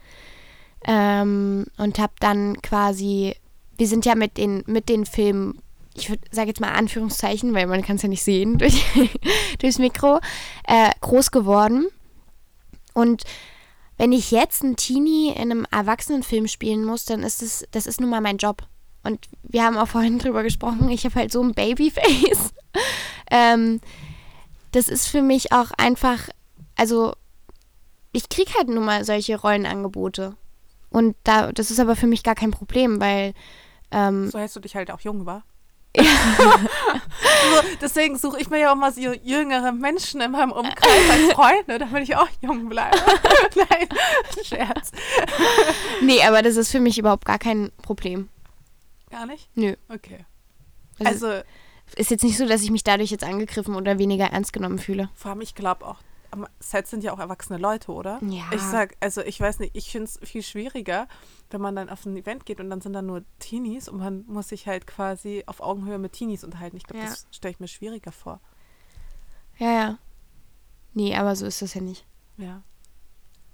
ähm, und habe dann quasi, wir sind ja mit den, mit den Filmen, ich sage jetzt mal Anführungszeichen, weil man kann es ja nicht sehen [laughs] durch, durchs Mikro, äh, groß geworden. Und wenn ich jetzt einen Teenie in einem Erwachsenenfilm spielen muss, dann ist es, das ist nun mal mein Job. Und wir haben auch vorhin [laughs] drüber gesprochen, ich habe halt so ein Babyface. [laughs] ähm, das ist für mich auch einfach, also ich kriege halt nun mal solche Rollenangebote. Und da, das ist aber für mich gar kein Problem, weil ähm, So hältst du dich halt auch jung, war? also, [laughs] deswegen suche ich mir ja auch mal so jüngere Menschen in meinem Umkreis als Freunde, damit ich auch jung bleibe. [laughs] Nein, Scherz. nee, aber das ist für mich überhaupt gar kein Problem. Gar nicht? Nö. Okay. Also, Also, ist jetzt nicht so, dass ich mich dadurch jetzt angegriffen oder weniger ernst genommen fühle. vor allem, ich glaube auch, am Set sind ja auch erwachsene Leute, oder? Ja. Ich sag, also ich weiß nicht, ich finde es viel schwieriger, wenn man dann auf ein Event geht und dann sind da nur Teenies und man muss sich halt quasi auf Augenhöhe mit Teenies unterhalten. Ich glaube, Ja. das stelle ich mir schwieriger vor. Ja, ja. Nee, aber so ist das ja nicht. Ja.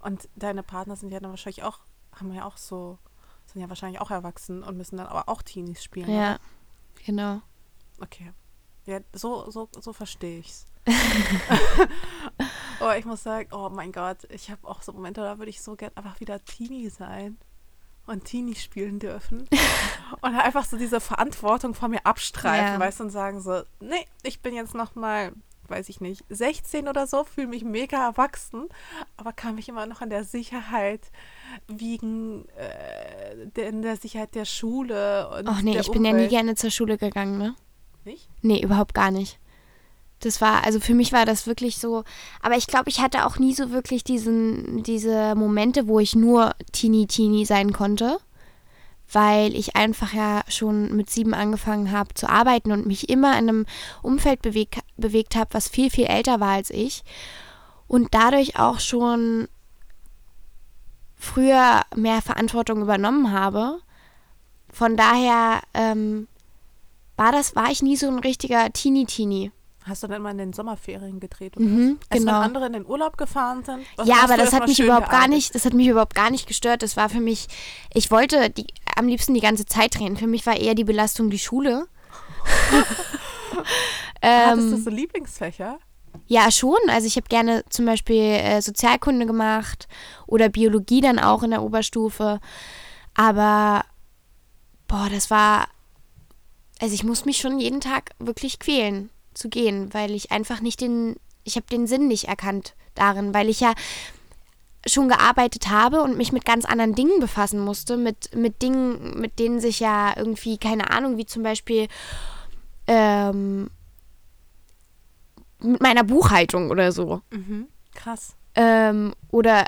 Und deine Partner sind ja dann wahrscheinlich auch, haben ja auch so, sind ja wahrscheinlich auch erwachsen und müssen dann aber auch Teenies spielen. Ja, Oder? genau. Okay. Ja, so, so, so verstehe ich's. [laughs] oh, ich muss sagen, oh mein Gott, ich habe auch so Momente, da würde ich so gern einfach wieder Teenie sein und Teenie spielen dürfen. [laughs] und einfach so diese Verantwortung von mir abstreifen, Ja. weißt du, und sagen so, nee, ich bin jetzt noch mal, weiß ich nicht, 16 oder so, fühle mich mega erwachsen, aber kann mich immer noch an der Sicherheit wiegen, äh, der, in der Sicherheit der Schule und Ach nee, ich bin ja nie Umwelt. gerne zur Schule gegangen, ne? Nicht? Nee, überhaupt gar nicht. Das war, also für mich war das wirklich so, aber ich glaube, ich hatte auch nie so wirklich diesen, diese Momente, wo ich nur Teenie Teenie sein konnte, weil ich einfach ja schon mit sieben angefangen habe zu arbeiten und mich immer in einem Umfeld beweg, bewegt habe, was viel, viel älter war als ich und dadurch auch schon früher mehr Verantwortung übernommen habe. Von daher ähm, war das, war ich nie so ein richtiger Teenie-Teenie. Hast du denn mal in den Sommerferien gedreht? Oder Mhm, was? Als genau. wenn andere in den Urlaub gefahren sind? ja, aber das hat mich überhaupt gar gearbeitet? nicht, das hat mich überhaupt gar nicht gestört. Das war für mich, ich wollte die, am liebsten die ganze Zeit drehen. Für mich war eher die Belastung die Schule. [laughs] Hattest du ähm, so Lieblingsfächer? ja, schon. Also ich habe gerne zum Beispiel äh, Sozialkunde gemacht oder Biologie dann auch in der Oberstufe. Aber boah, das war, also ich muss mich schon jeden Tag wirklich quälen zu gehen, weil ich einfach nicht den, ich habe den Sinn nicht erkannt darin, weil ich ja schon gearbeitet habe und mich mit ganz anderen Dingen befassen musste, mit, mit Dingen, mit denen sich ja irgendwie, keine Ahnung, wie zum Beispiel ähm, mit meiner Buchhaltung oder so. Mhm. Krass. Ähm, oder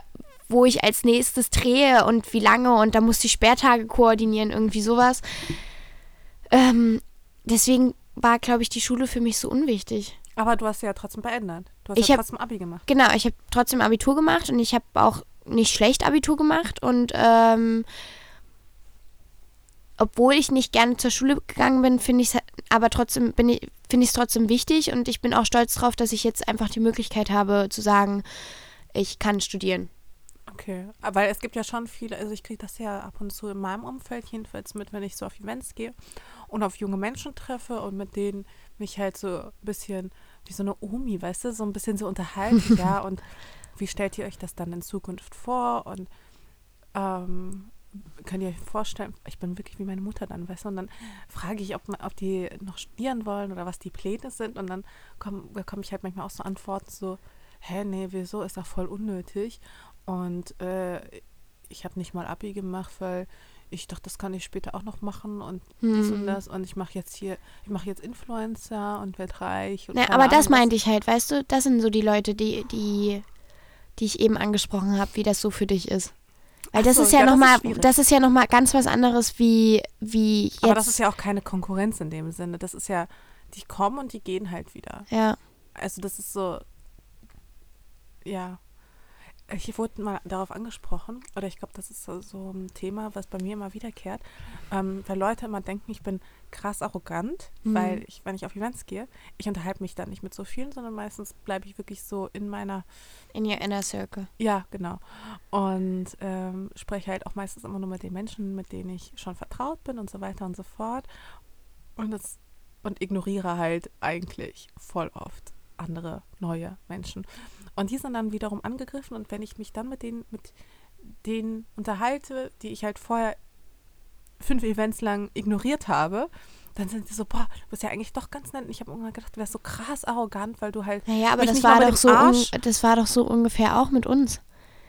wo ich als nächstes drehe und wie lange und da muss ich Sperrtage koordinieren, irgendwie sowas. Ähm, deswegen war, glaube ich, die Schule für mich so unwichtig. Aber du hast ja trotzdem beendet. Du hast Ich ja hab- trotzdem Abi gemacht. Genau, ich habe trotzdem Abitur gemacht und ich habe auch nicht schlecht Abitur gemacht und ähm, obwohl ich nicht gerne zur Schule gegangen bin, finde ich es aber trotzdem bin ich finde ich es trotzdem wichtig und ich bin auch stolz drauf, dass ich jetzt einfach die Möglichkeit habe zu sagen, ich kann studieren. Okay. Aber es gibt ja schon viele, also ich kriege das ja ab und zu in meinem Umfeld jedenfalls mit, wenn ich so auf Events gehe und auf junge Menschen treffe und mit denen mich halt so ein bisschen wie so eine Omi, weißt du, so ein bisschen so unterhalten, [laughs] ja, und wie stellt ihr euch das dann in Zukunft vor? Und ähm, könnt ihr euch vorstellen, ich bin wirklich wie meine Mutter dann, weißt du, und dann frage ich, ob, man- ob die noch studieren wollen oder was die Pläne sind. Und dann komm- bekomme ich halt manchmal auch so Antworten so, hä, nee, wieso, ist doch voll unnötig und äh, ich habe nicht mal Abi gemacht, weil ich dachte, das kann ich später auch noch machen und dies und Hm. das und ich mache jetzt hier, ich mache jetzt Influencer und werde reich. Und keine aber das meinte ich halt, weißt du, das sind so die Leute, die, die, die ich eben angesprochen habe, wie das so für dich ist. Weil das so, ist ja, ja, das ist nochmal, schwierig. das ist ja nochmal ganz was anderes wie, wie jetzt. Aber das ist ja auch keine Konkurrenz in dem Sinne. Das ist ja, die kommen und die gehen halt wieder. ja. Also das ist so, ja. Ich wurde mal darauf angesprochen, oder ich glaube, das ist so, so ein Thema, was bei mir immer wiederkehrt, ähm, weil Leute immer denken, ich bin krass arrogant, Mhm. weil ich, wenn ich auf Events gehe, ich unterhalte mich dann nicht mit so vielen, sondern meistens bleibe ich wirklich so in meiner, in your inner circle. ja, genau. Und ähm, spreche halt auch meistens immer nur mit den Menschen, mit denen ich schon vertraut bin und so weiter und so fort. Und, das, und ignoriere halt eigentlich voll oft andere neue Menschen. Und die sind dann wiederum angegriffen und wenn ich mich dann mit denen, mit denen unterhalte, die ich halt vorher fünf Events lang ignoriert habe, dann sind sie so, boah, du bist ja eigentlich doch ganz nett. Und ich habe irgendwann gedacht, du wärst so krass arrogant, weil du halt Naja, aber das war doch so, un, das war doch so ungefähr auch mit uns.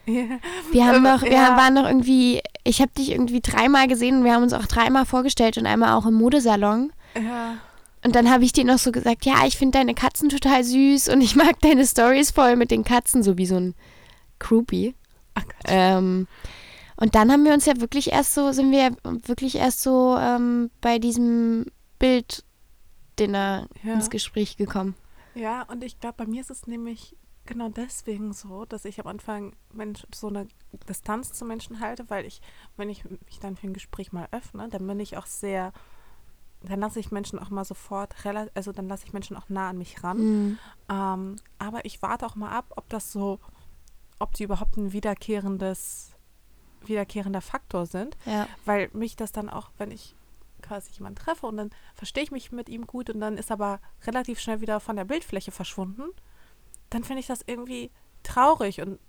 Ja. Wir haben [laughs] doch, wir ja. waren doch irgendwie, ich habe dich irgendwie dreimal gesehen und wir haben uns auch dreimal vorgestellt und einmal auch im Modesalon. ja. Und dann habe ich dir noch so gesagt, ja, ich finde deine Katzen total süß und ich mag deine Stories voll mit den Katzen, so wie so ein Groupie. Ach Gott. Ähm, und dann haben wir uns ja wirklich erst so, sind wir ja wirklich erst so ähm, bei diesem Bilddinner Ja. ins Gespräch gekommen. Ja, und ich glaube, bei mir ist es nämlich genau deswegen so, dass ich am Anfang Mensch, so eine Distanz zu Menschen halte, weil ich, wenn ich mich dann für ein Gespräch mal öffne, dann bin ich auch sehr, dann lasse ich Menschen auch mal sofort, also dann lasse ich Menschen auch nah an mich ran. Mhm. Ähm, aber ich warte auch mal ab, ob das so, ob die überhaupt ein wiederkehrendes, wiederkehrender Faktor sind, Ja. weil mich das dann auch, wenn ich quasi jemanden treffe und dann verstehe ich mich mit ihm gut und dann ist aber relativ schnell wieder von der Bildfläche verschwunden, dann finde ich das irgendwie traurig und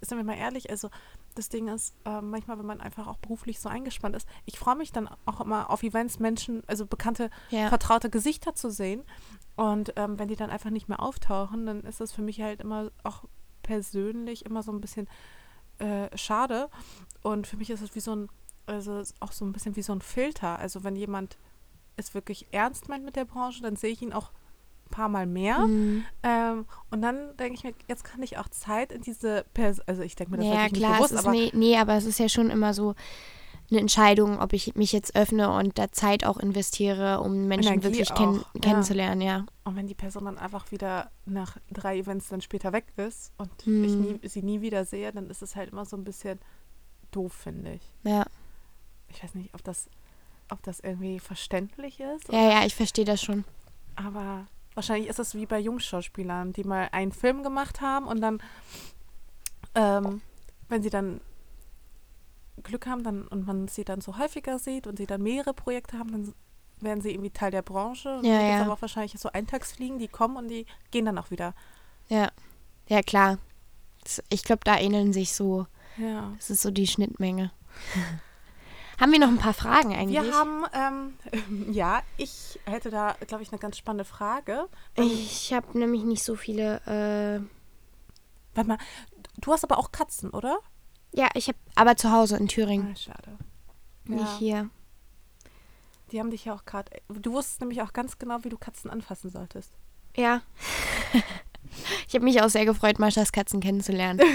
sind wir mal ehrlich, also das Ding ist, äh, manchmal, wenn man einfach auch beruflich so eingespannt ist, ich freue mich dann auch immer auf Events, Menschen, also bekannte, Ja. vertraute Gesichter zu sehen. Und ähm, wenn die dann einfach nicht mehr auftauchen, dann ist das für mich halt immer auch persönlich immer so ein bisschen äh, schade. Und für mich ist es wie so ein, also auch so ein bisschen wie so ein Filter. Also wenn jemand es wirklich ernst meint mit der Branche, dann sehe ich ihn auch paar Mal mehr. Mhm. Ähm, und dann denke ich mir, jetzt kann ich auch Zeit in diese Person, also ich denke mir das Ja, natürlich klar, nicht bewusst, aber nee, nee, aber es ist ja schon immer so eine Entscheidung, ob ich mich jetzt öffne und da Zeit auch investiere, um Menschen Energie wirklich kenn auch, ja. kennenzulernen, ja. und wenn die Person dann einfach wieder nach drei Events dann später weg ist und Hm. ich nie, sie nie wieder sehe, dann ist es halt immer so ein bisschen doof, finde ich. Ja, Ich weiß nicht, ob das, ob das irgendwie verständlich ist, ja, ja, ich verstehe das schon. aber wahrscheinlich ist es wie bei Jungschauspielern, die mal einen Film gemacht haben und dann, ähm, wenn sie dann Glück haben dann, und man sie dann so häufiger sieht und sie dann mehrere Projekte haben, dann werden sie irgendwie Teil der Branche. Und Ja, ja. aber auch wahrscheinlich so Eintagsfliegen, die kommen und die gehen dann auch wieder. Ja, ja, klar. Ich glaube, da ähneln sich so, Ja. das ist so die Schnittmenge. [laughs] haben wir noch ein paar Fragen eigentlich? Wir haben, ähm, [laughs] ja, ich hätte da, glaube ich, eine ganz spannende Frage. Ähm, ich habe nämlich nicht so viele, äh, Warte mal, du hast aber auch Katzen, oder? ja, ich habe, aber zu Hause in Thüringen, Ah, schade. nicht Ja, hier. die haben dich ja auch gerade. Du wusstest nämlich auch ganz genau, wie du Katzen anfassen solltest. Ja. [laughs] ich habe mich auch sehr gefreut, Maschas Katzen kennenzulernen. [laughs]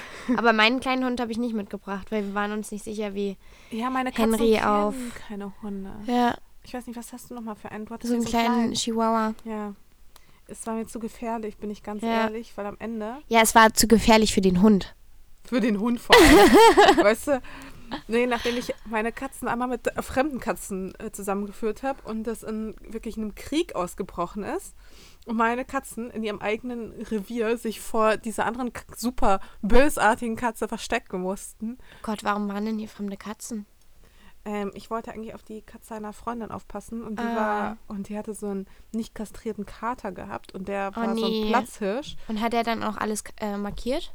[laughs] Aber meinen kleinen Hund habe ich nicht mitgebracht, weil wir waren uns nicht sicher, wie. Ja, meine Katzen Henry auf. keine Hunde. Ja, Ich weiß nicht, was hast du nochmal für einen? Du so einen hier kleinen kleinen. Chihuahua. Ja. Es war mir zu gefährlich, bin ich ganz Ja. ehrlich, weil am Ende. Ja, es war zu gefährlich für den Hund. Für den Hund vor allem. [laughs] weißt du? Nee, nachdem ich meine Katzen einmal mit äh, fremden Katzen äh, zusammengeführt habe und das in wirklich einem Krieg ausgebrochen ist meine Katzen in ihrem eigenen Revier sich vor dieser anderen super bösartigen Katze verstecken mussten. Gott, warum waren denn hier fremde Katzen? Ähm, ich wollte eigentlich auf die Katze einer Freundin aufpassen und die Ah. war und die hatte so einen nicht kastrierten Kater gehabt und der war so nee. ein Platzhirsch. Und hat er dann auch alles äh, markiert?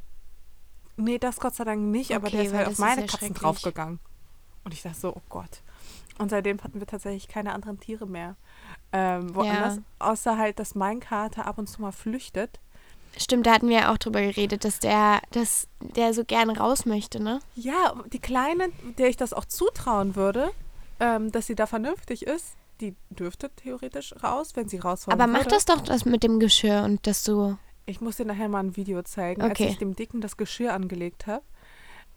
Nee, das Gott sei Dank nicht, aber Okay, der ist halt auf meine Katzen draufgegangen. Und ich dachte so, oh Gott. Und seitdem hatten wir tatsächlich keine anderen Tiere mehr. Ähm, woanders, außer halt, dass mein Kater ab und zu mal flüchtet. Stimmt, da hatten wir ja auch drüber geredet, dass der, dass der so gerne raus möchte, ne? Ja, die Kleine, der ich das auch zutrauen würde, ähm, dass sie da vernünftig ist, die dürfte theoretisch raus, wenn sie raus wollen Aber mach würde. das doch das mit dem Geschirr und dass du. Ich muss dir nachher mal ein Video zeigen, Okay. als ich dem Dicken das Geschirr angelegt habe.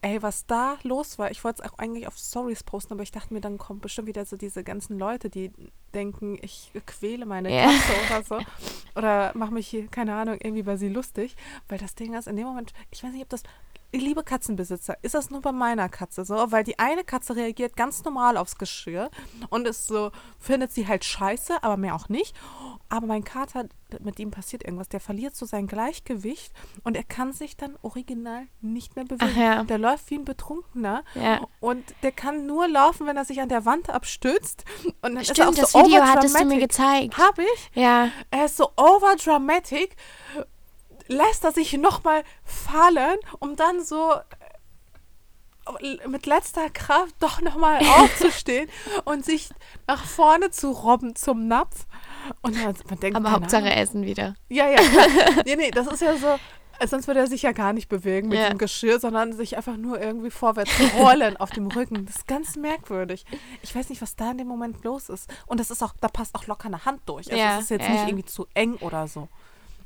Ey, was da los war. Ich wollte es auch eigentlich auf Stories posten, aber ich dachte mir, dann kommt bestimmt wieder so diese ganzen Leute, die denken, ich quäle meine Ja. Katze oder so. Oder mache mich hier, keine Ahnung, irgendwie bei sie lustig. Weil das Ding ist, in dem Moment, ich weiß nicht, ob das, liebe Katzenbesitzer, ist das nur bei meiner Katze so? Weil die eine Katze reagiert ganz normal aufs Geschirr und ist so, findet sie halt scheiße, aber mehr auch nicht. Aber mein Kater, mit ihm passiert irgendwas, der verliert so sein Gleichgewicht und er kann sich dann original nicht mehr bewegen. Ja. Der läuft wie ein Betrunkener Ja. und der kann nur laufen, wenn er sich an der Wand abstützt. Und dann ist er Stimmt, auch das so Video hattest du mir gezeigt. Hab ich? Ja. Er ist so overdramatic, lässt er sich nochmal fallen, um dann so äh, mit letzter Kraft doch nochmal [laughs] aufzustehen und sich nach vorne zu robben zum Napf. Und man, man denkt, Aber Hauptsache Ahnung. Essen wieder. Ja, ja. klar. [laughs] nee, nee, das ist ja so. Sonst würde er sich ja gar nicht bewegen mit Ja. dem Geschirr, sondern sich einfach nur irgendwie vorwärts rollen auf dem Rücken. Das ist ganz merkwürdig. Ich weiß nicht, was da in dem Moment los ist. Und das ist auch, da passt auch locker eine Hand durch. Also Ja, es ist jetzt ja, nicht ja. irgendwie zu eng oder so.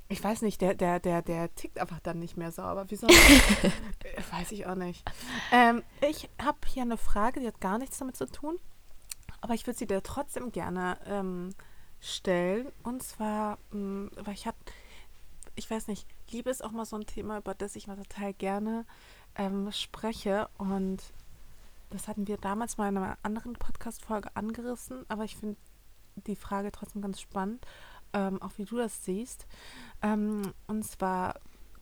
Ich weiß nicht, der, der, der, der tickt einfach dann nicht mehr sauber. Wieso? [laughs] weiß ich auch nicht. Ähm, ich habe hier eine Frage, die hat gar nichts damit zu tun. Aber ich würde sie dir trotzdem gerne ähm, stellen. Und zwar, mh, weil ich habe, ich weiß nicht, Liebe ist auch mal so ein Thema, über das ich mal total gerne ähm, spreche. Und das hatten wir damals mal in einer anderen Podcast-Folge angerissen. Aber ich finde die Frage trotzdem ganz spannend, ähm, auch wie du das siehst. Ähm, und zwar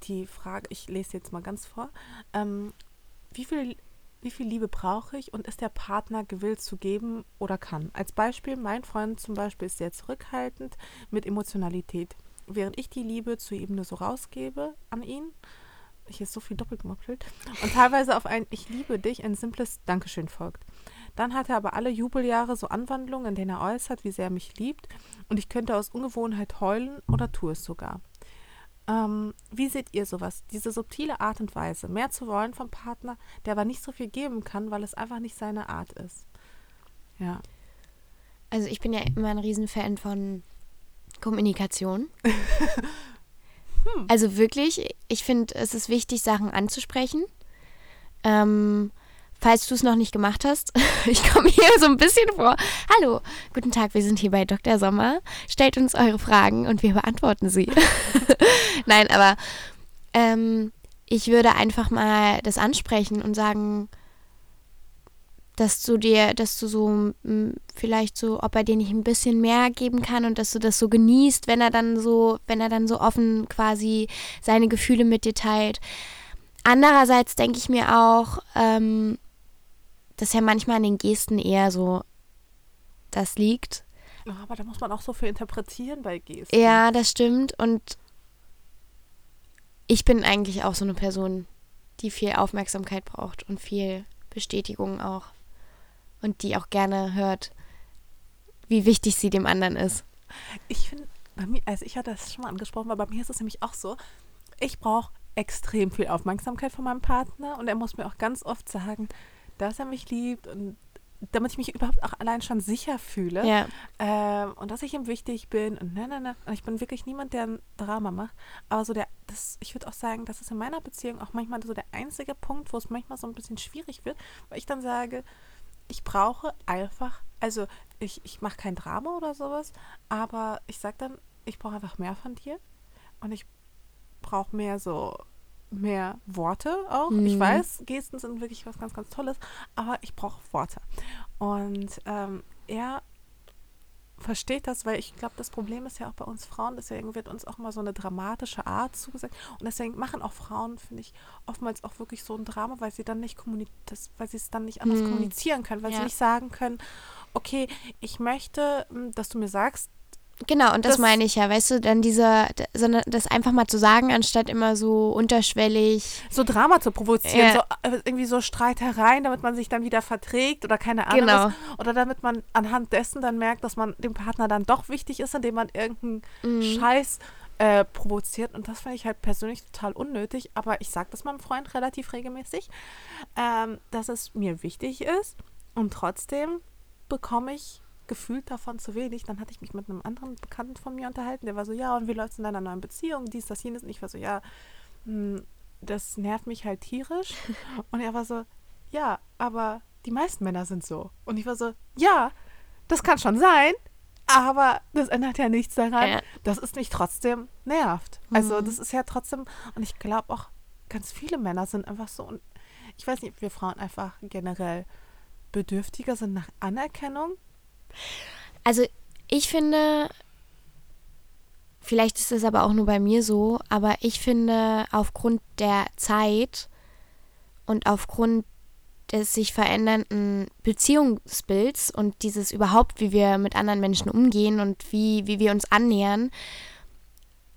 die Frage, ich lese jetzt mal ganz vor. Ähm, wie viel wie viel Liebe brauche ich und ist der Partner gewillt zu geben oder kann. Als Beispiel, mein Freund zum Beispiel ist sehr zurückhaltend mit Emotionalität. Während ich die Liebe zu ihm nur so rausgebe an ihn, ich ist so viel doppelt gemoppelt, und teilweise auf ein Ich liebe dich ein simples Dankeschön folgt. Dann hat er aber alle Jubeljahre so Anwandlungen, in denen er äußert, wie sehr er mich liebt, und ich könnte aus Ungewohnheit heulen oder tue es sogar. Ähm, wie seht ihr sowas? Diese subtile Art und Weise, mehr zu wollen vom Partner, der aber nicht so viel geben kann, weil es einfach nicht seine Art ist. Ja. Also ich bin ja immer ein Riesenfan von Kommunikation. [laughs] hm. Also wirklich, ich finde, es ist wichtig, Sachen anzusprechen. Ähm, falls du es noch nicht gemacht hast, [laughs] ich komme hier so ein bisschen vor. Hallo, guten Tag, wir sind hier bei Dr. Sommer. Stellt uns eure Fragen und wir beantworten sie. [laughs] Nein, aber ähm, ich würde einfach mal das ansprechen und sagen, dass du dir, dass du so vielleicht so, ob er dir nicht ein bisschen mehr geben kann und dass du das so genießt, wenn er dann so, wenn er dann so offen quasi seine Gefühle mit dir teilt. Andererseits denke ich mir auch, ähm, dass ja manchmal an den Gesten eher so das liegt. Ja, aber da muss man auch so viel interpretieren bei Gesten. Ja, das stimmt. Und ich bin eigentlich auch so eine Person, die viel Aufmerksamkeit braucht und viel Bestätigung auch. Und die auch gerne hört, wie wichtig sie dem anderen ist. Ich finde, bei mir, also ich hatte das schon mal angesprochen, aber bei mir ist es nämlich auch so, ich brauche extrem viel Aufmerksamkeit von meinem Partner und er muss mir auch ganz oft sagen, dass er mich liebt und damit ich mich überhaupt auch allein schon sicher fühle ja. ähm, und dass ich ihm wichtig bin und ne, ne, ne. Und ich bin wirklich niemand, der ein Drama macht. Aber so der, das, ich würde auch sagen, das ist in meiner Beziehung auch manchmal so der einzige Punkt, wo es manchmal so ein bisschen schwierig wird, weil ich dann sage, ich brauche einfach, also ich, ich mache kein Drama oder sowas, aber ich sage dann, ich brauche einfach mehr von dir und ich brauche mehr so mehr Worte auch. Mhm. Ich weiß, Gesten sind wirklich was ganz, ganz Tolles, aber ich brauche Worte. Und ähm, er versteht das, weil ich glaube, das Problem ist ja auch bei uns Frauen, deswegen wird uns auch mal so eine dramatische Art zugesagt. Und deswegen machen auch Frauen, finde ich, oftmals auch wirklich so ein Drama, weil sie dann nicht das, weil sie es dann nicht anders hm. kommunizieren können, weil ja. sie nicht sagen können, okay, ich möchte, hm, dass du mir sagst, Genau, und das, das, meine ich ja, weißt du, dann dieser, sondern das einfach mal zu sagen, anstatt immer so unterschwellig. So Drama zu provozieren, ja. so, äh, irgendwie so Streitereien, damit man sich dann wieder verträgt oder keine Ahnung. Genau. Was, oder damit man anhand dessen dann merkt, dass man dem Partner dann doch wichtig ist, indem man irgendeinen mhm. Scheiß äh, provoziert. Und das finde ich halt persönlich total unnötig. Aber ich sage das meinem Freund relativ regelmäßig, ähm, dass es mir wichtig ist. Und trotzdem bekomme ich gefühlt davon zu wenig. Dann hatte ich mich mit einem anderen Bekannten von mir unterhalten, der war so, ja, und wie läuft es in deiner neuen Beziehung? Dies, das, jenes. Und ich war so, ja, hm, das nervt mich halt tierisch. [laughs] Und er war so, ja, aber die meisten Männer sind so. Und ich war so, ja, das kann schon sein, aber das ändert ja nichts daran, ja. dass es mich trotzdem nervt. Also mhm. das ist ja trotzdem, und ich glaube auch, ganz viele Männer sind einfach so, und ich weiß nicht, ob wir Frauen einfach generell bedürftiger sind nach Anerkennung also ich finde, vielleicht ist es aber auch nur bei mir so, aber ich finde aufgrund der Zeit und aufgrund des sich verändernden Beziehungsbilds und dieses überhaupt, wie wir mit anderen Menschen umgehen und wie, wie wir uns annähern,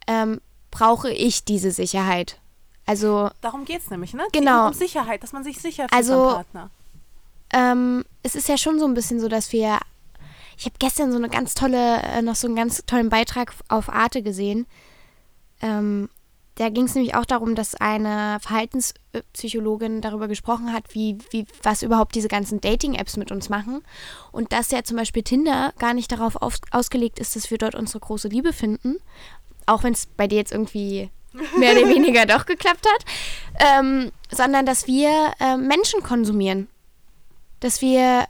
ähm, brauche ich diese Sicherheit. Also darum geht es nämlich, ne? Genau. Um Sicherheit, dass man sich sicher fühlt also, Partner. Ähm, es ist ja schon so ein bisschen so, dass wir ich habe gestern so eine ganz tolle, äh, noch so einen ganz tollen Beitrag auf Arte gesehen. Ähm, da ging es nämlich auch darum, dass eine Verhaltenspsychologin darüber gesprochen hat, wie, wie, was überhaupt diese ganzen Dating-Apps mit uns machen. Und dass ja zum Beispiel Tinder gar nicht darauf auf, ausgelegt ist, dass wir dort unsere große Liebe finden. Auch wenn es bei dir jetzt irgendwie mehr oder [laughs] weniger doch geklappt hat. Ähm, sondern dass wir äh, Menschen konsumieren. Dass wir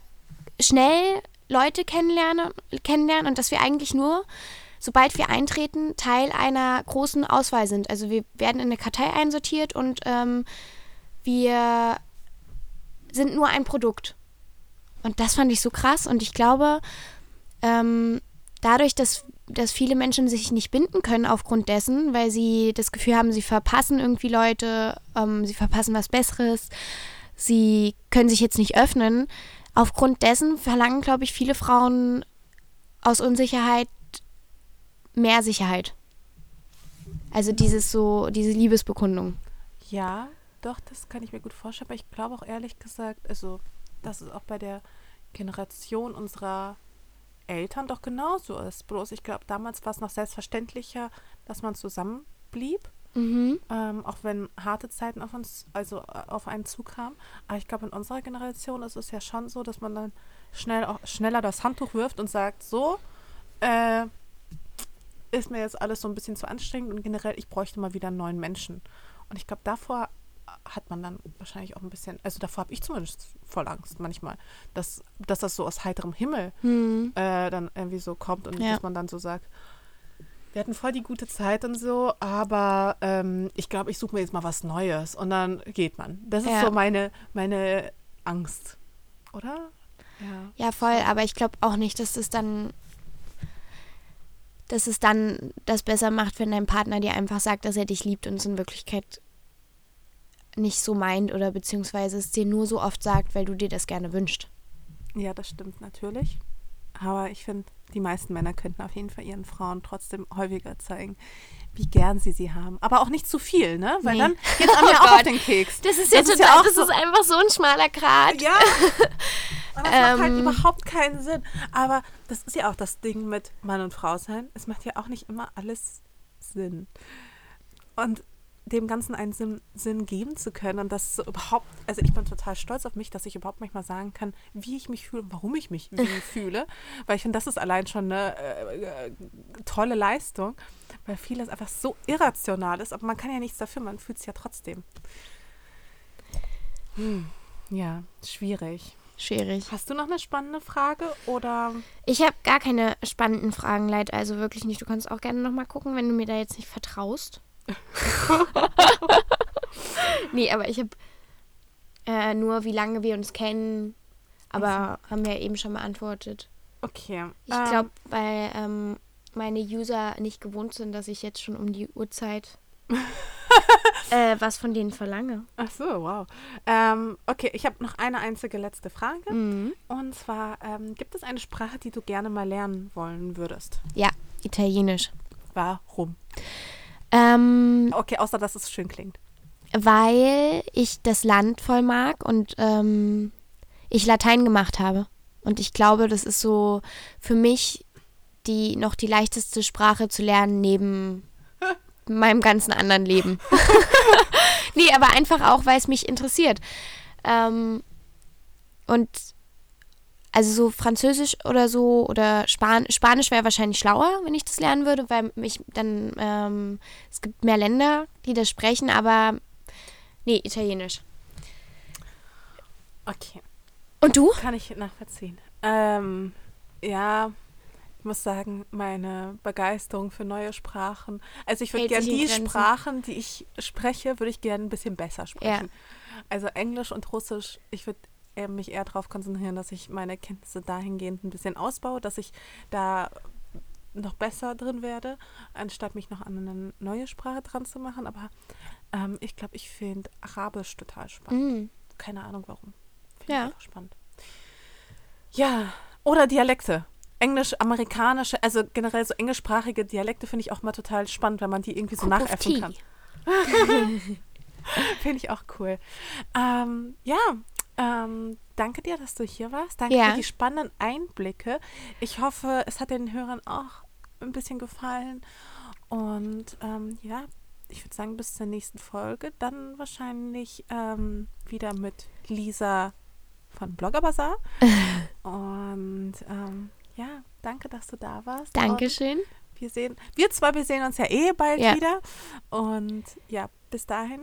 schnell Leute kennenlernen, kennenlernen und dass wir eigentlich nur, sobald wir eintreten, Teil einer großen Auswahl sind. Also wir werden in eine Kartei einsortiert und ähm, wir sind nur ein Produkt. Und das fand ich so krass und ich glaube, ähm, dadurch, dass, dass viele Menschen sich nicht binden können aufgrund dessen, weil sie das Gefühl haben, sie verpassen irgendwie Leute, ähm, sie verpassen was Besseres, sie können sich jetzt nicht öffnen. Aufgrund dessen verlangen, glaube ich, viele Frauen aus Unsicherheit mehr Sicherheit. Also dieses so, diese Liebesbekundung. Ja, doch, das kann ich mir gut vorstellen. Aber ich glaube auch ehrlich gesagt, also, dass es auch bei der Generation unserer Eltern doch genauso ist. Bloß ich glaube, damals war es noch selbstverständlicher, dass man zusammenblieb. Mhm. Ähm, auch wenn harte Zeiten auf uns, also äh, auf einen zukamen. Aber ich glaube, in unserer Generation ist es ja schon so, dass man dann schnell auch schneller das Handtuch wirft und sagt, so, äh, ist mir jetzt alles so ein bisschen zu anstrengend und generell, ich bräuchte mal wieder einen neuen Menschen. Und ich glaube, davor hat man dann wahrscheinlich auch ein bisschen, also davor habe ich zumindest voll Angst manchmal, dass, dass das so aus heiterem Himmel Hm. äh, dann irgendwie so kommt und Ja. dass man dann so sagt, wir hatten voll die gute Zeit und so, aber ähm, ich glaube, ich suche mir jetzt mal was Neues und dann geht man. Das ist Ja. so meine, meine Angst, oder? Ja. Ja, voll, aber ich glaube auch nicht, dass es dann dass es dann das besser macht, wenn dein Partner dir einfach sagt, dass er dich liebt und es in Wirklichkeit nicht so meint oder beziehungsweise es dir nur so oft sagt, weil du dir das gerne wünschst. Ja, das stimmt natürlich. Aber ich finde, die meisten Männer könnten auf jeden Fall ihren Frauen trotzdem häufiger zeigen, wie gern sie sie haben. Aber auch nicht zu viel, ne? Weil Nee. dann [laughs] geht es Oh mir auch auf den Keks. Das ist ja total- das ist einfach so ein schmaler Grat. Ja. [laughs] Und das macht halt Ähm. überhaupt keinen Sinn. Aber das ist ja auch das Ding mit Mann und Frau sein. Es macht ja auch nicht immer alles Sinn. Und dem Ganzen einen Sinn, Sinn geben zu können und das so überhaupt, also ich bin total stolz auf mich, dass ich überhaupt manchmal sagen kann, wie ich mich fühle und warum ich mich wie [laughs] fühle, weil ich finde, das ist allein schon eine äh, tolle Leistung, weil vieles einfach so irrational ist, aber man kann ja nichts dafür, man fühlt es ja trotzdem. Hm. Ja, schwierig. Schwierig. Hast du noch eine spannende Frage oder? Ich habe gar keine spannenden Fragen, Leid, also wirklich nicht. Du kannst auch gerne nochmal gucken, wenn du mir da jetzt nicht vertraust. [laughs] nee, aber ich habe äh, nur, wie lange wir uns kennen, aber haben wir eben schon beantwortet. Okay. Ich glaube, weil ähm, meine User nicht gewohnt sind, dass ich jetzt schon um die Uhrzeit [laughs] äh, was von denen verlange. Ach so, wow. Ähm, okay, ich habe noch eine einzige letzte Frage. Mhm. Und zwar, ähm, gibt es eine Sprache, die du gerne mal lernen wollen würdest? Ja, Italienisch. Warum? Ähm, Okay, außer dass es schön klingt. weil ich das Land voll mag und ähm, ich Latein gemacht habe. Und ich glaube, das ist so für mich die noch die leichteste Sprache zu lernen neben [laughs] meinem ganzen anderen Leben. [laughs] nee, aber einfach auch, weil es mich interessiert. Ähm, und also so Französisch oder so oder Span Spanisch wäre wahrscheinlich schlauer, wenn ich das lernen würde, weil mich dann ähm, es gibt mehr Länder, die das sprechen, aber nee, Italienisch. Okay, Und du? kann ich nachvollziehen. Ähm, ja, ich muss sagen, meine Begeisterung für neue Sprachen. Also ich würde gerne die Grenzen. Sprachen, die ich spreche, würde ich gerne ein bisschen besser sprechen. Also Englisch und Russisch, ich würde mich eher darauf konzentrieren, dass ich meine Kenntnisse dahingehend ein bisschen ausbaue, dass ich da noch besser drin werde, anstatt mich noch an eine neue Sprache dran zu machen. Aber ähm, ich glaube, ich finde Arabisch total spannend. Mm. Keine Ahnung warum. Finde Ja. ich einfach spannend. Ja, oder Dialekte. Englisch, amerikanische, also generell so englischsprachige Dialekte finde ich auch mal total spannend, wenn man die irgendwie so Cup tea. kann. [laughs] Finde ich auch cool. Ähm, ja, ähm, danke dir, dass du hier warst. Danke Ja. für die spannenden Einblicke. Ich hoffe, es hat den Hörern auch ein bisschen gefallen. Und ähm, ja, ich würde sagen, bis zur nächsten Folge. Dann wahrscheinlich ähm, wieder mit Lisa von Blogger Bazaar. [laughs] Und ähm, ja, danke, dass du da warst. Und Dankeschön. wir sehen, wir zwei, wir sehen uns ja eh bald Ja. wieder. Und ja, bis dahin,